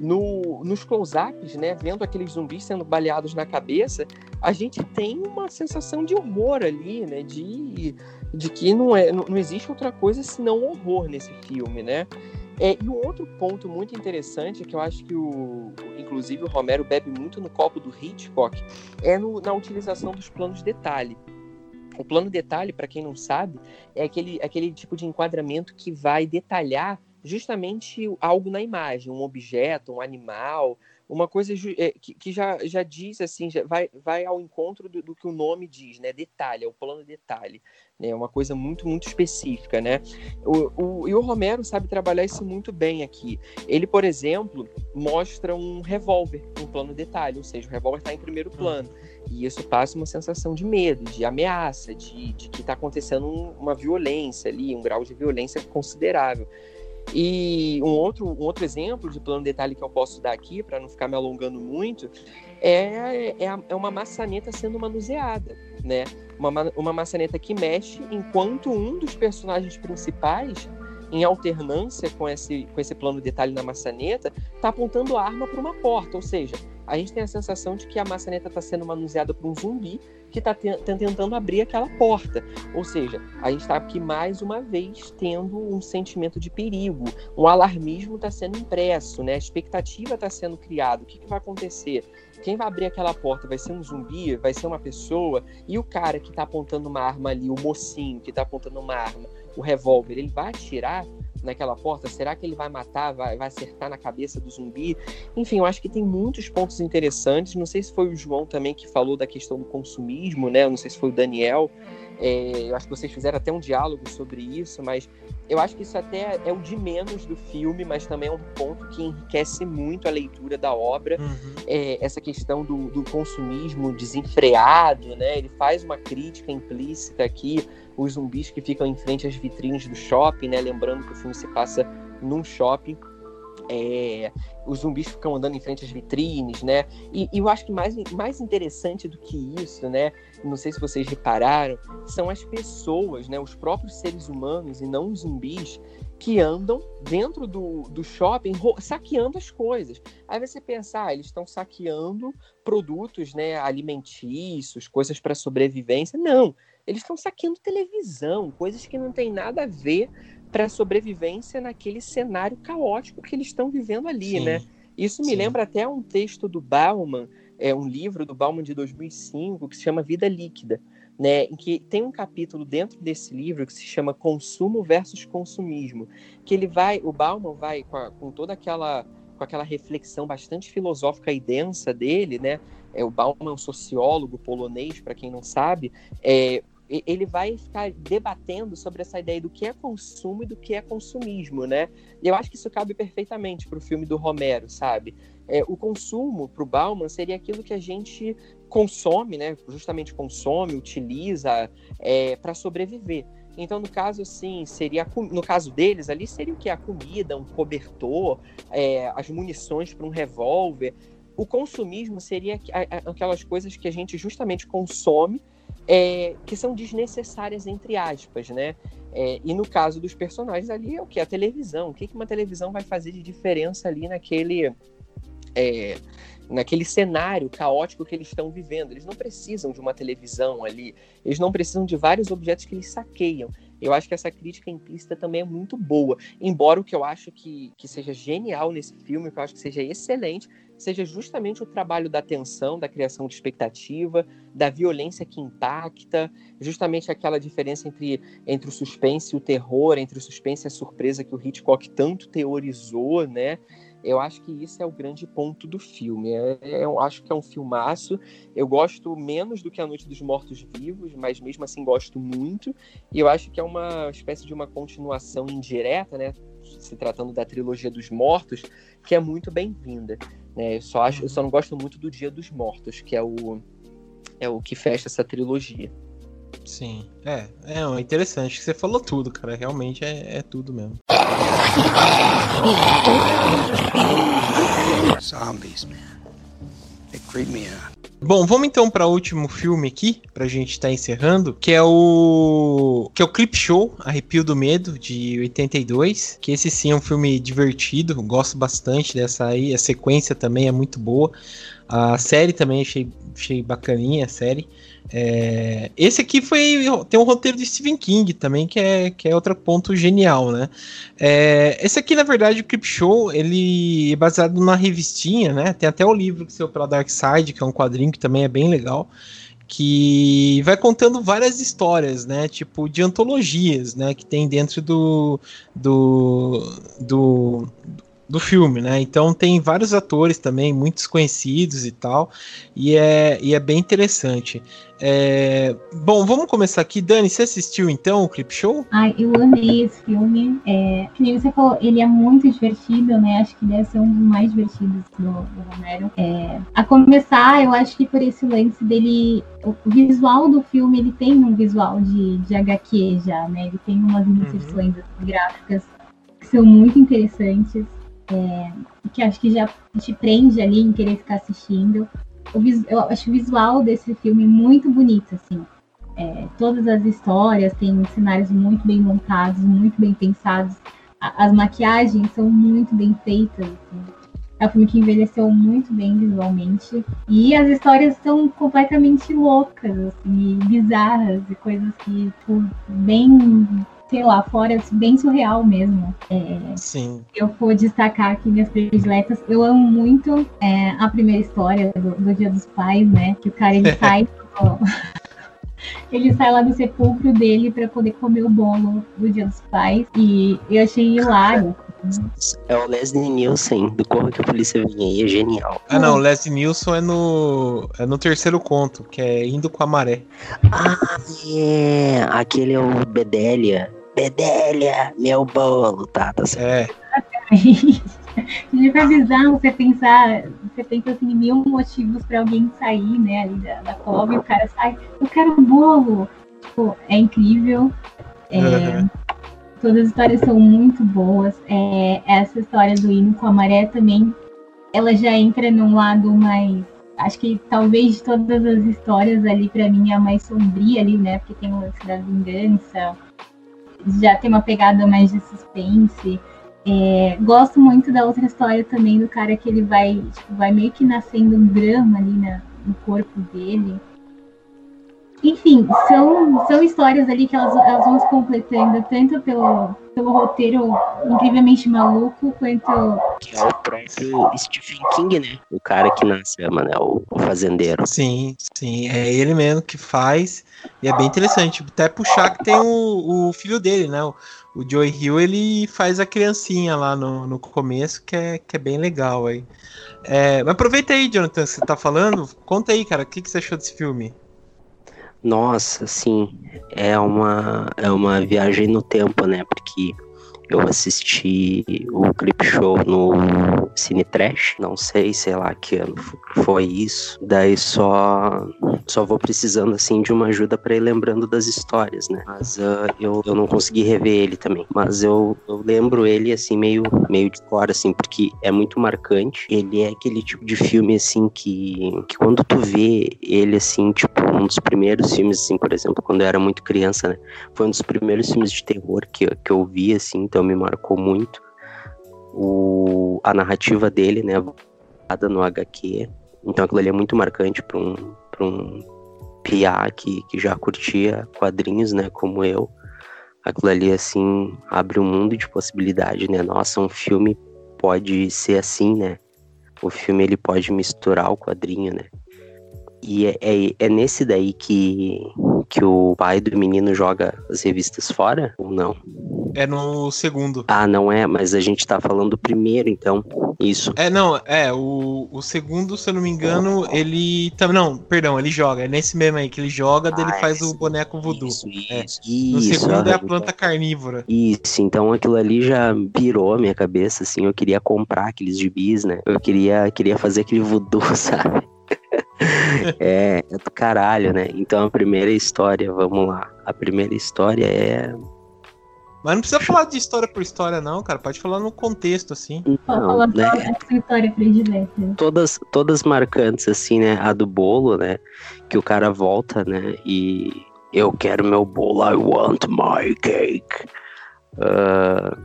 S3: no, nos close-ups, né, vendo aqueles zumbis sendo baleados na cabeça, a gente tem uma sensação de horror ali, né, de, de que não, é, não, não existe outra coisa senão horror nesse filme, né. É, e um outro ponto muito interessante, que eu acho que o, inclusive o Romero bebe muito no copo do Hitchcock, é no, na utilização dos planos de detalhe. O plano detalhe, para quem não sabe, é aquele, aquele tipo de enquadramento que vai detalhar justamente algo na imagem, um objeto, um animal, uma coisa é, que, já, já diz assim, já vai, vai ao encontro do, do, que o nome diz, né? Detalhe, é o plano detalhe, né? Uma coisa muito, muito específica, né? O, o, e o Romero sabe trabalhar isso muito bem aqui. Ele, por exemplo, mostra um revólver, um plano detalhe, ou seja, o revólver está em primeiro hum. plano. E isso passa uma sensação de medo, de ameaça, de, de que está acontecendo uma violência ali, um grau de violência considerável. E um outro, um outro exemplo de plano de detalhe que eu posso dar aqui, para não ficar me alongando muito, é, é, é, uma maçaneta sendo manuseada, né? Uma, uma maçaneta que mexe enquanto um dos personagens principais, em alternância com esse, com esse plano de detalhe na maçaneta, está apontando a arma para uma porta, ou seja, a gente tem a sensação de que a maçaneta está sendo manuseada por um zumbi que está tentando abrir aquela porta. Ou seja, a gente está aqui mais uma vez tendo um sentimento de perigo, um alarmismo está sendo impresso, né? a expectativa está sendo criada. O que, que vai acontecer? Quem vai abrir aquela porta vai ser um zumbi, vai ser uma pessoa, e o cara que está apontando uma arma ali, o mocinho que está apontando uma arma, o revólver, ele vai atirar? Naquela porta? Será que ele vai matar, vai, vai acertar na cabeça do zumbi? Enfim, eu acho que tem muitos pontos interessantes. Não sei se foi o João também que falou da questão do consumismo, né? Não sei se foi o Daniel. É, eu acho que vocês fizeram até um diálogo sobre isso, mas eu acho que isso até é o de menos do filme, mas também é um ponto que enriquece muito a leitura da obra. Uhum. É, essa questão do, do, consumismo desenfreado, né? Ele faz uma crítica implícita aqui os zumbis que ficam em frente às vitrines do shopping, né? Lembrando que o filme se passa num shopping. É, os zumbis ficam andando em frente às vitrines, né? E, e, eu acho que mais, mais interessante do que isso, né? Não sei se vocês repararam, são as pessoas, né? Os próprios seres humanos e não os zumbis que andam dentro do, do shopping saqueando as coisas. Aí você pensa, ah, eles estão saqueando produtos, né? Alimentícios, coisas para sobrevivência. Não, eles estão saqueando televisão, coisas que não tem nada a ver para a sobrevivência naquele cenário caótico que eles estão vivendo ali, Sim. né? Isso me Sim. lembra até um texto do Bauman, é um livro do Bauman de 2005 que se chama Vida Líquida, né? Em que tem um capítulo dentro desse livro que se chama Consumo versus Consumismo, que ele vai, o Bauman vai com, a, com toda aquela com aquela reflexão bastante filosófica e densa dele, né? É, o Bauman é um sociólogo polonês, para quem não sabe, é, ele vai ficar debatendo sobre essa ideia do que é consumo e do que é consumismo, né? E eu acho que isso cabe perfeitamente para o filme do Romero, sabe? É, o consumo para o Bauman seria aquilo que a gente consome, né? Justamente consome, utiliza é, para sobreviver. Então, no caso, assim, seria no caso deles ali seria o que a comida, um cobertor, é, as munições para um revólver. O consumismo seria aquelas coisas que a gente justamente consome é, que são desnecessárias, entre aspas, né? É, e no caso dos personagens ali é o que? A televisão. O que, que uma televisão vai fazer de diferença ali naquele. É, naquele cenário caótico que eles estão vivendo. Eles não precisam de uma televisão ali, eles não precisam de vários objetos que eles saqueiam. Eu acho que essa crítica implícita também é muito boa. Embora o que eu acho que, que seja genial nesse filme, o que eu acho que seja excelente, seja justamente o trabalho da tensão, da criação de expectativa, da violência que impacta, justamente aquela diferença entre, entre o suspense e o terror, entre o suspense e a surpresa que o Hitchcock tanto teorizou, né? Eu acho que isso é o grande ponto do filme. É, é eu acho que é um filmaço. Eu gosto menos do que A Noite dos Mortos Vivos, mas mesmo assim gosto muito. E eu acho que é uma espécie de uma continuação indireta, né? Se tratando da trilogia dos mortos, que é muito bem-vinda. Né? Eu só acho, eu só não gosto muito do Dia dos Mortos, que é o é o que fecha essa trilogia.
S2: Sim, é, é interessante que você falou tudo, cara. Realmente é, é tudo mesmo. Zombies, man. They creep me out. Bom, vamos então para o último filme aqui, pra gente estar tá encerrando, que é o que é o Clip Show, Arrepio do Medo de 82, que esse sim é um filme divertido, gosto bastante dessa aí, a sequência também é muito boa. A série também achei, achei bacaninha a série. É, esse aqui foi tem um roteiro de Stephen King também que é, que é outro ponto genial, né? É, esse aqui na verdade o Creep Show ele é baseado numa revistinha, né? Tem até o livro que saiu pela Dark Side que é um quadrinho que também é bem legal que vai contando várias histórias, né? Tipo de antologias, né? Que tem dentro do do, do, do filme, né? Então tem vários atores também, muitos conhecidos e tal, e é, e é bem interessante. É... Bom, vamos começar aqui. Dani, você assistiu então o Clip Show?
S5: Ai, eu amei esse filme. É, que nem você falou, ele é muito divertido, né? Acho que deve ser um dos mais divertidos do, do Romero. É, a começar, eu acho que por esse lance dele. O visual do filme, ele tem um visual de, de HQ já, né? Ele tem umas inserções uhum. gráficas que são muito interessantes. É, que acho que já te prende ali em querer ficar assistindo eu acho o visual desse filme muito bonito, assim. É, todas as histórias têm cenários muito bem montados, muito bem pensados. as maquiagens são muito bem feitas. Assim. É um filme que envelheceu muito bem visualmente. E as histórias são completamente loucas, assim, bizarras, e coisas que, tipo, bem sei lá, fora, bem surreal mesmo. É,
S2: Sim.
S5: Eu vou destacar aqui minhas prediletas. Eu amo muito é, a primeira história do, do, Dia dos Pais, né? Que o cara ele sai. ele sai lá do sepulcro dele para poder comer o bolo do Dia dos Pais. E eu achei hilário.
S4: É o Leslie Nielsen, do Corra que a Polícia Vem Aí, é genial.
S2: Ah, não, o Leslie Nielsen é no, é no terceiro conto, que é Indo com a Maré.
S4: Ah, é, aquele é o Bedelia. Bedelia, meu bolo, tá, tá
S2: certo.
S5: É. Fica bizarro você pensar, você pensa assim, mil motivos para alguém sair, né, ali da, da cova e o cara sai, eu quero um bolo. Tipo, é incrível. É, uhum. Todas as histórias são muito boas. É, essa história do hino com a maré também, ela já entra num lado mais. Acho que talvez de todas as histórias ali, para mim, é a mais sombria ali, né? Porque tem o lance da vingança, já tem uma pegada mais de suspense. É, gosto muito da outra história também do cara que ele vai, tipo, vai meio que nascendo um drama ali na, no corpo dele. Enfim, são, são histórias ali que elas, elas vão se completando, tanto pelo, pelo roteiro incrivelmente maluco, quanto.
S4: Que é o próprio Stephen King, né? O cara que nasce, mano, é o, o fazendeiro.
S2: Sim, sim, é ele mesmo que faz. E é bem interessante. Até puxar que tem o, o filho dele, né? O, o Joey Hill, ele faz a criancinha lá no, no começo, que é, que é bem legal aí. É, mas aproveita aí, Jonathan, que você tá falando. Conta aí, cara, o que, que você achou desse filme?
S4: Nossa, sim, é uma, é uma viagem no tempo, né? Porque eu assisti o clip show no Cine Trash, não sei, sei lá que ano foi isso. Daí só só vou precisando assim de uma ajuda para ir lembrando das histórias, né? Mas uh, eu, eu não consegui rever ele também. Mas eu, eu lembro ele assim meio meio de fora assim, porque é muito marcante. Ele é aquele tipo de filme assim que que quando tu vê ele assim, tipo, um dos primeiros filmes assim, por exemplo, quando eu era muito criança, né? Foi um dos primeiros filmes de terror que, que eu vi assim, então me marcou muito. O, a narrativa dele, né, no HQ. Então aquilo ali é muito marcante para um, pra um PA que, que já curtia quadrinhos, né, como eu. Aquilo ali, assim, abre um mundo de possibilidade, né? Nossa, um filme pode ser assim, né? O filme, ele pode misturar o quadrinho, né? E é, é, é nesse daí que, que o pai do menino joga as revistas fora ou não?
S2: É no segundo.
S4: Ah, não é, mas a gente tá falando do primeiro, então. Isso.
S2: É, não, é, o, o segundo, se eu não me engano, ele. Não, perdão, ele joga. É nesse mesmo aí que ele joga, ah, ele faz o boneco voodoo. Isso,
S4: é. isso,
S2: No segundo é a planta carnívora.
S4: Isso, então aquilo ali já pirou a minha cabeça, assim. Eu queria comprar aqueles gibis, né? Eu queria, queria fazer aquele voodoo, sabe? é, é do caralho, né? Então a primeira história, vamos lá. A primeira história é
S2: mas não precisa falar de história por história, não, cara. Pode falar no contexto, assim.
S5: Não, né? história predileta.
S4: Todas, todas marcantes, assim, né? A do bolo, né? Que o cara volta, né? E eu quero meu bolo, I want my cake. Uh,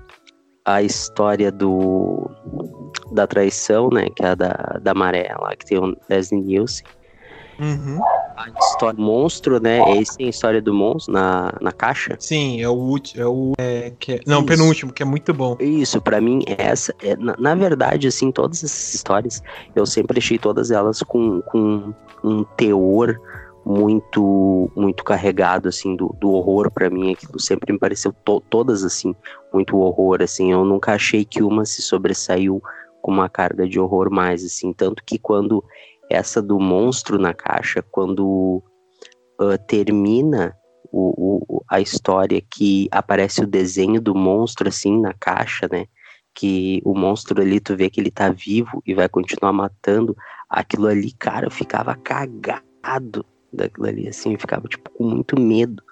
S4: a história do da traição, né? Que é a da, da maré lá, que tem o Leslie Nielsen.
S2: Uhum.
S4: A história do monstro, né? Esse tem a história do monstro na, na caixa.
S2: Sim, é o último. É o. É, que é, não, Isso. penúltimo, que é muito bom.
S4: Isso, para mim, essa. É, na, na, verdade, assim, todas essas histórias, eu sempre achei todas elas com, com um teor muito muito carregado assim do, do horror para mim aquilo sempre me pareceu to, todas assim muito horror assim eu nunca achei que uma se sobressaiu com uma carga de horror mais assim tanto que quando essa do monstro na caixa quando uh, termina o, o, a história que aparece o desenho do monstro assim na caixa né que o monstro ali tu vê que ele tá vivo e vai continuar matando aquilo ali cara eu ficava cagado daquilo ali, assim, eu ficava, tipo, com muito medo.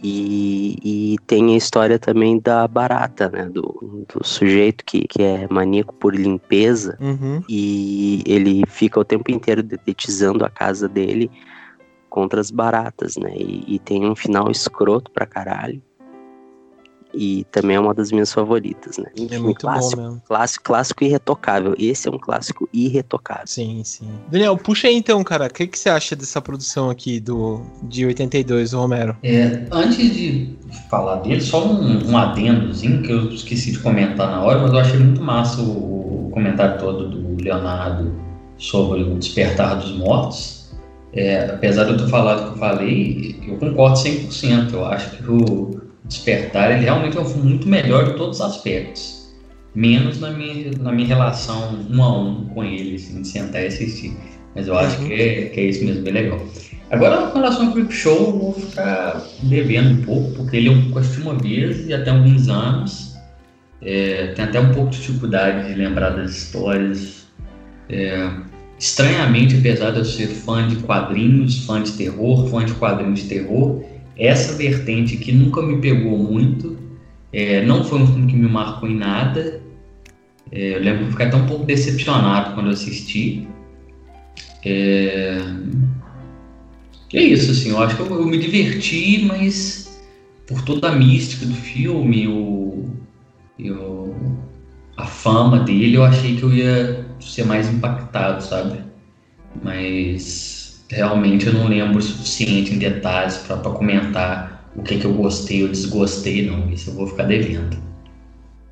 S4: E, e tem a história também da barata, né? Do, do sujeito que, que é maníaco por limpeza
S2: Uhum.
S4: e ele fica o tempo inteiro detetizando a casa dele contra as baratas, né? E, e tem um final escroto pra caralho. E também é uma das minhas favoritas, né?
S2: É muito
S4: clássico,
S2: bom mesmo.
S4: clássico, clássico irretocável. Esse é um clássico irretocável.
S2: Sim, sim. Daniel, puxa aí então, cara. O que, que você acha dessa produção aqui do de 82, o Romero?
S6: É, antes de falar dele, só um, um adendozinho que eu esqueci de comentar na hora, mas eu achei muito massa o, o comentário todo do Leonardo sobre o despertar dos mortos. É, apesar de eu ter falado o que eu falei, eu concordo 100%. Eu acho que o Despertar ele realmente é um filme muito melhor em todos os aspectos. Menos na minha, na minha relação um a um com ele, assim, de sentar e assistir. Mas eu acho
S2: Uhum.
S6: que, é, que é isso mesmo, bem legal. Agora, com relação ao Creep Show, eu vou ficar devendo um pouco, porque ele eu assisti uma vez e até alguns anos. É, tem até um pouco de dificuldade de lembrar das histórias. É, estranhamente, apesar de eu ser fã de quadrinhos, fã de terror, fã de quadrinhos de terror, essa vertente que nunca me pegou muito. É, não foi um filme que me marcou em nada. É, eu lembro eu fiquei até um pouco decepcionado quando eu assisti. É, é isso, assim, eu acho que eu, eu me diverti, mas por toda a mística do filme, o, o- a fama dele, eu achei que eu ia ser mais impactado, sabe? Mas realmente eu não lembro o suficiente em detalhes para comentar o que, que eu gostei ou desgostei, não. Isso eu vou ficar devendo.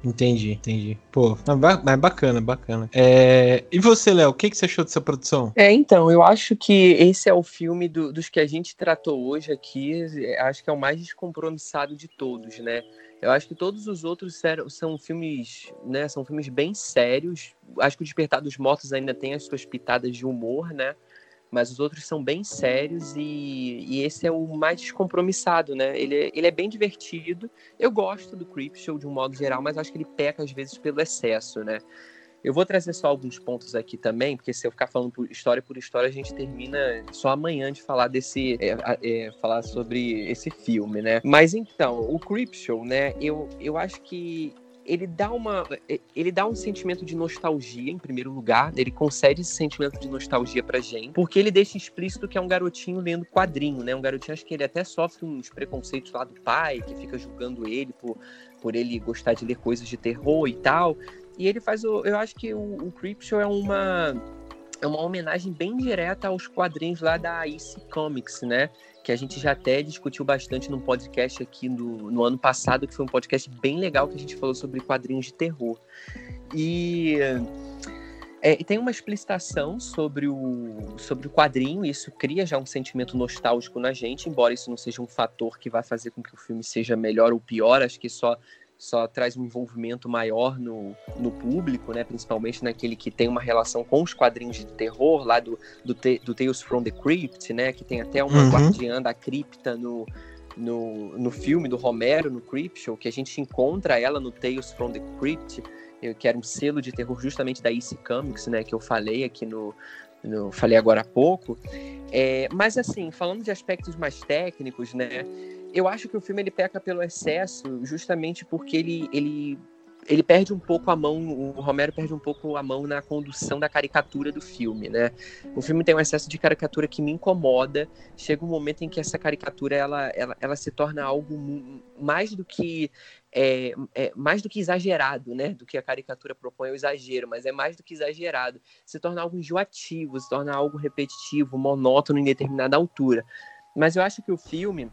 S2: Entendi, entendi. Pô, mas ba- mas bacana, bacana. É, E você, Léo, o que, que você achou dessa produção?
S3: É, então, eu acho que esse é o filme do- dos que a gente tratou hoje aqui, é, acho que é o mais descompromissado de todos, né? Eu acho que todos os outros são filmes, né? São filmes bem sérios. Acho que o Despertar dos Mortos ainda tem as suas pitadas de humor, né? Mas os outros são bem sérios e, e esse é o mais descompromissado, né? Ele, é- ele é bem divertido. Eu gosto do Creepshow de um modo geral, mas acho que ele peca às vezes pelo excesso, né? Eu vou trazer só alguns pontos aqui também, porque se eu ficar falando por história por história, a gente termina só amanhã de falar desse. é, é, falar sobre esse filme, né? Mas então, o Creepshow, né? Eu, eu acho que ele dá uma. Ele dá um sentimento de nostalgia, em primeiro lugar. Ele concede esse sentimento de nostalgia pra gente. Porque ele deixa explícito que é um garotinho lendo quadrinho, né? Um garotinho, acho que ele até sofre uns preconceitos lá do pai, que fica julgando ele por, por ele gostar de ler coisas de terror e tal. E ele faz o. Eu acho que o, o Creepshow é uma. É uma homenagem bem direta aos quadrinhos lá da IC Comics, né? Que a gente já até discutiu bastante num podcast aqui no, no ano passado, que foi um podcast bem legal que a gente falou sobre quadrinhos de terror. E. é, tem uma explicitação sobre o, sobre o quadrinho, e isso cria já um sentimento nostálgico na gente, embora isso não seja um fator que vai fazer com que o filme seja melhor ou pior, acho que só só traz um envolvimento maior no, no público, né? Principalmente naquele que tem uma relação com os quadrinhos de terror, lá do, do, Te- do Tales from the Crypt, né? Que tem até uma
S2: Uhum.
S3: guardiã da cripta no, no, no filme do Romero, no Creepshow, que a gente encontra ela no Tales from the Crypt, que era um selo de terror justamente da EC Comics, né? Que eu falei aqui no, no falei agora há pouco. É, mas assim, falando de aspectos mais técnicos, né? Eu acho que o filme ele peca pelo excesso, justamente porque ele, ele, ele perde um pouco a mão, o Romero perde um pouco a mão na condução da caricatura do filme, né? O filme tem um excesso de caricatura que me incomoda. Chega um momento em que essa caricatura ela, ela, ela se torna algo mais do que é, é, mais do que exagerado, né? Do que a caricatura propõe é o exagero, mas é mais do que exagerado. Se torna algo enjoativo, se torna algo repetitivo, monótono em determinada altura. Mas eu acho que o filme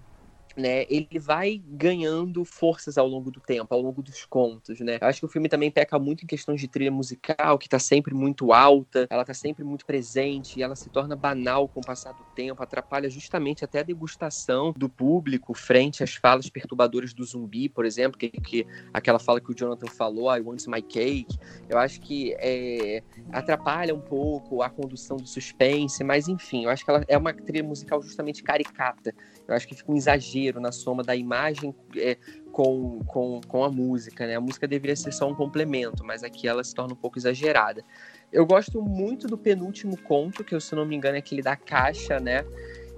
S3: né, ele vai ganhando forças ao longo do tempo, ao longo dos contos, né? Eu acho que o filme também peca muito em questões de trilha musical, que tá sempre muito alta, ela tá sempre muito presente, e ela se torna banal com o passar do tempo, atrapalha justamente até a degustação do público frente às falas perturbadoras do zumbi, por exemplo, que, que aquela fala que o Jonathan falou, I want my cake, eu acho que é, atrapalha um pouco a condução do suspense, mas enfim, eu acho que ela é uma trilha musical justamente caricata, eu acho que fica um exagero na soma da imagem é, com, com, com a música, né? A música deveria ser só um complemento, mas aqui ela se torna um pouco exagerada. Eu gosto muito do penúltimo conto, que se não me engano é aquele da caixa, né?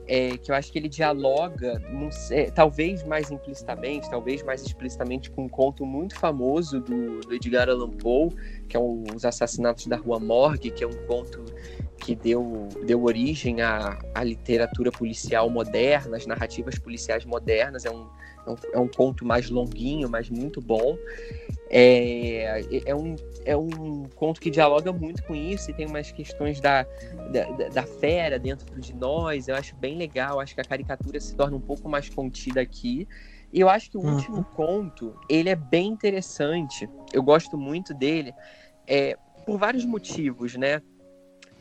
S3: É, que eu acho que ele dialoga, sei, talvez mais implicitamente, talvez mais explicitamente, com um conto muito famoso do, do Edgar Allan Poe, que é Os Assassinatos da Rua Morgue, que é um conto que deu, deu origem à, à literatura policial moderna, às narrativas policiais modernas. É um, é um, é um conto mais longuinho, mas muito bom. É, é, um, é um conto que dialoga muito com isso e tem umas questões da, da, da fera dentro de nós. Eu acho bem legal. Acho que a caricatura se torna um pouco mais contida aqui. E eu acho que o uhum. último conto, ele é bem interessante. Eu gosto muito dele é, por vários motivos, né?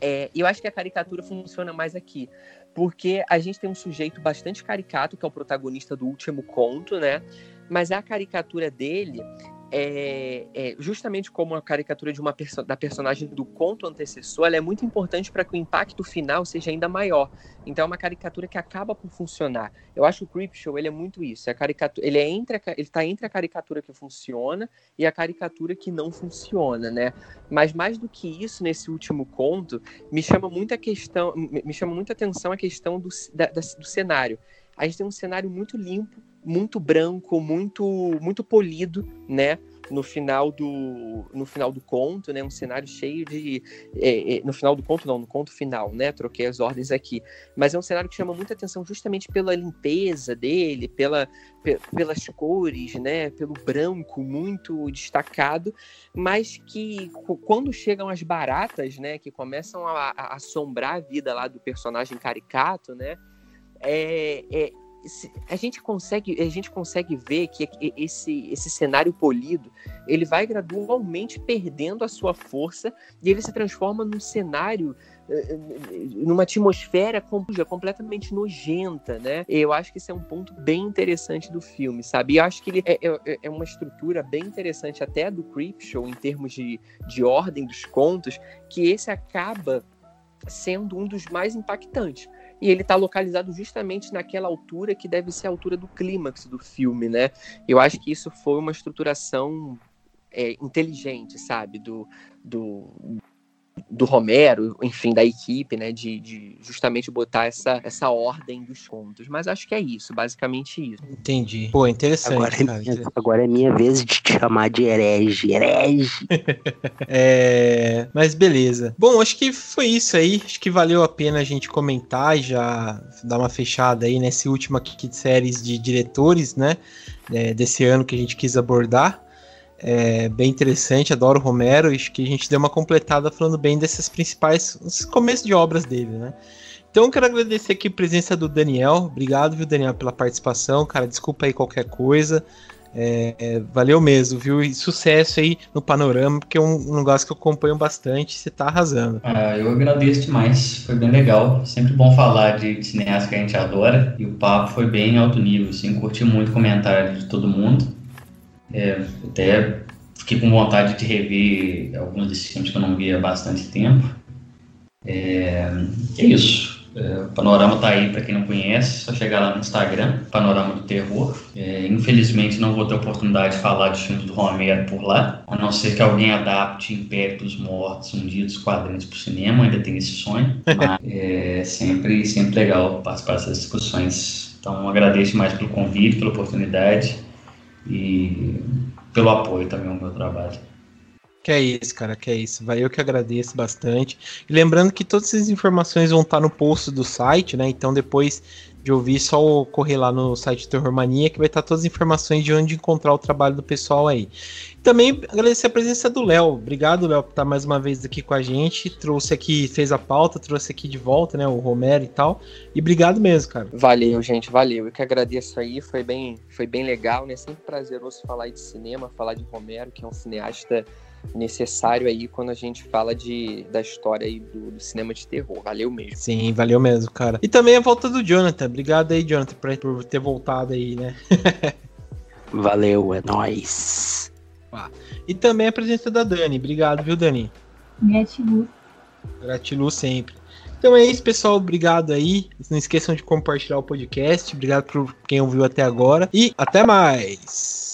S3: É, eu acho que a caricatura funciona mais aqui, porque a gente tem um sujeito bastante caricato, que é o protagonista do último conto, né? Mas a caricatura dele é, é, justamente como a caricatura de uma perso da personagem do conto antecessor, ela é muito importante para que o impacto final seja ainda maior. Então é uma caricatura que acaba por funcionar. Eu acho que o Creepshow ele é muito isso. É ele é entre ele está entre a caricatura que funciona e a caricatura que não funciona, né? Mas mais do que isso, nesse último conto, me chama muita questão, me chama muita atenção a questão do, da, do cenário. A gente tem um cenário muito limpo, muito branco, muito muito polido, né? No final do no final do conto, né? Um cenário cheio de é, é, no final do conto não, no conto final, né? Troquei as ordens aqui, mas é um cenário que chama muita atenção justamente pela limpeza dele, pela pelas cores, né? Pelo branco muito destacado, mas que quando chegam as baratas, né? Que começam a, a assombrar a vida lá do personagem caricato, né? É, é, a gente consegue a gente consegue ver que esse esse cenário polido ele vai gradualmente perdendo a sua força e ele se transforma num cenário eh, eh, numa atmosfera completamente nojenta, né? Eu acho que isso é um ponto bem interessante do filme, sabe? E eu acho que ele é, é, é uma estrutura bem interessante até do Creepshow em termos de, de ordem dos contos, que esse acaba sendo um dos mais impactantes e ele está localizado justamente naquela altura que deve ser a altura do clímax do filme, né? Eu acho que isso foi uma estruturação é, inteligente, sabe? Do, do, do Romero, enfim, da equipe, né, de, de, justamente botar essa, essa ordem dos contos. Mas acho que é isso, basicamente isso.
S2: Entendi. Pô, interessante.
S4: Agora, é, minha, agora é minha vez de te chamar de herege, herege.
S2: é, mas beleza. Bom, acho que foi isso aí. Acho que valeu a pena a gente comentar e já dar uma fechada aí nesse último aqui de séries de diretores, né, é, desse ano que a gente quis abordar. É bem interessante, adoro Romero. Acho que a gente deu uma completada falando bem desses principais começos de obras dele, né? Então quero agradecer aqui a presença do Daniel. Obrigado, viu, Daniel, pela participação. Cara, desculpa aí qualquer coisa. É, é, valeu mesmo, viu? E sucesso aí no panorama, porque é um, negócio que eu acompanho bastante. Você tá arrasando.
S6: Ah, eu agradeço demais, foi bem legal. Sempre bom falar de, de cineasta que a gente adora. E o papo foi bem alto nível, assim, curti muito o comentário de todo mundo. É, até fiquei com vontade de rever alguns desses filmes que eu não via há bastante tempo. É, é isso. É, o Panorama tá aí para quem não conhece, só chegar lá no Instagram, Panorama do Terror. É, infelizmente não vou ter oportunidade de falar de filmes do Romero por lá, a não ser que alguém adapte Império dos Mortos um dia dos quadrinhos para o cinema, ainda tem esse sonho. Mas é sempre, sempre legal participar dessas discussões. Então agradeço mais pelo convite, pela oportunidade e pelo apoio também ao meu trabalho.
S2: Que é isso, cara, que é isso. Vai eu que agradeço bastante. E lembrando que todas essas informações vão estar no post do site, né? Então depois de ouvir, só correr lá no site Terror Mania que vai estar todas as informações de onde encontrar o trabalho do pessoal aí. Também agradecer a presença do Léo. Obrigado, Léo, por estar mais uma vez aqui com a gente. Trouxe aqui, fez a pauta, trouxe aqui de volta, né? O Romero e tal. E obrigado mesmo, cara.
S3: Valeu, gente, valeu. Eu que agradeço aí, foi bem, foi bem legal, né? Sempre prazeroso falar de cinema, falar de Romero, que é um cineasta necessário aí quando a gente fala de, da história aí do, do, cinema de terror. Valeu mesmo.
S2: Sim, valeu mesmo, cara. E também a volta do Jonathan. Obrigado aí, Jonathan, por ter voltado aí, né?
S4: valeu, é nóis.
S2: E também a presença da Dani. Obrigado, viu, Dani?
S5: Gratiluz.
S2: Gratiluz sempre. Então é isso, pessoal. Obrigado aí. Não esqueçam de compartilhar o podcast. Obrigado por quem ouviu até agora. E até mais.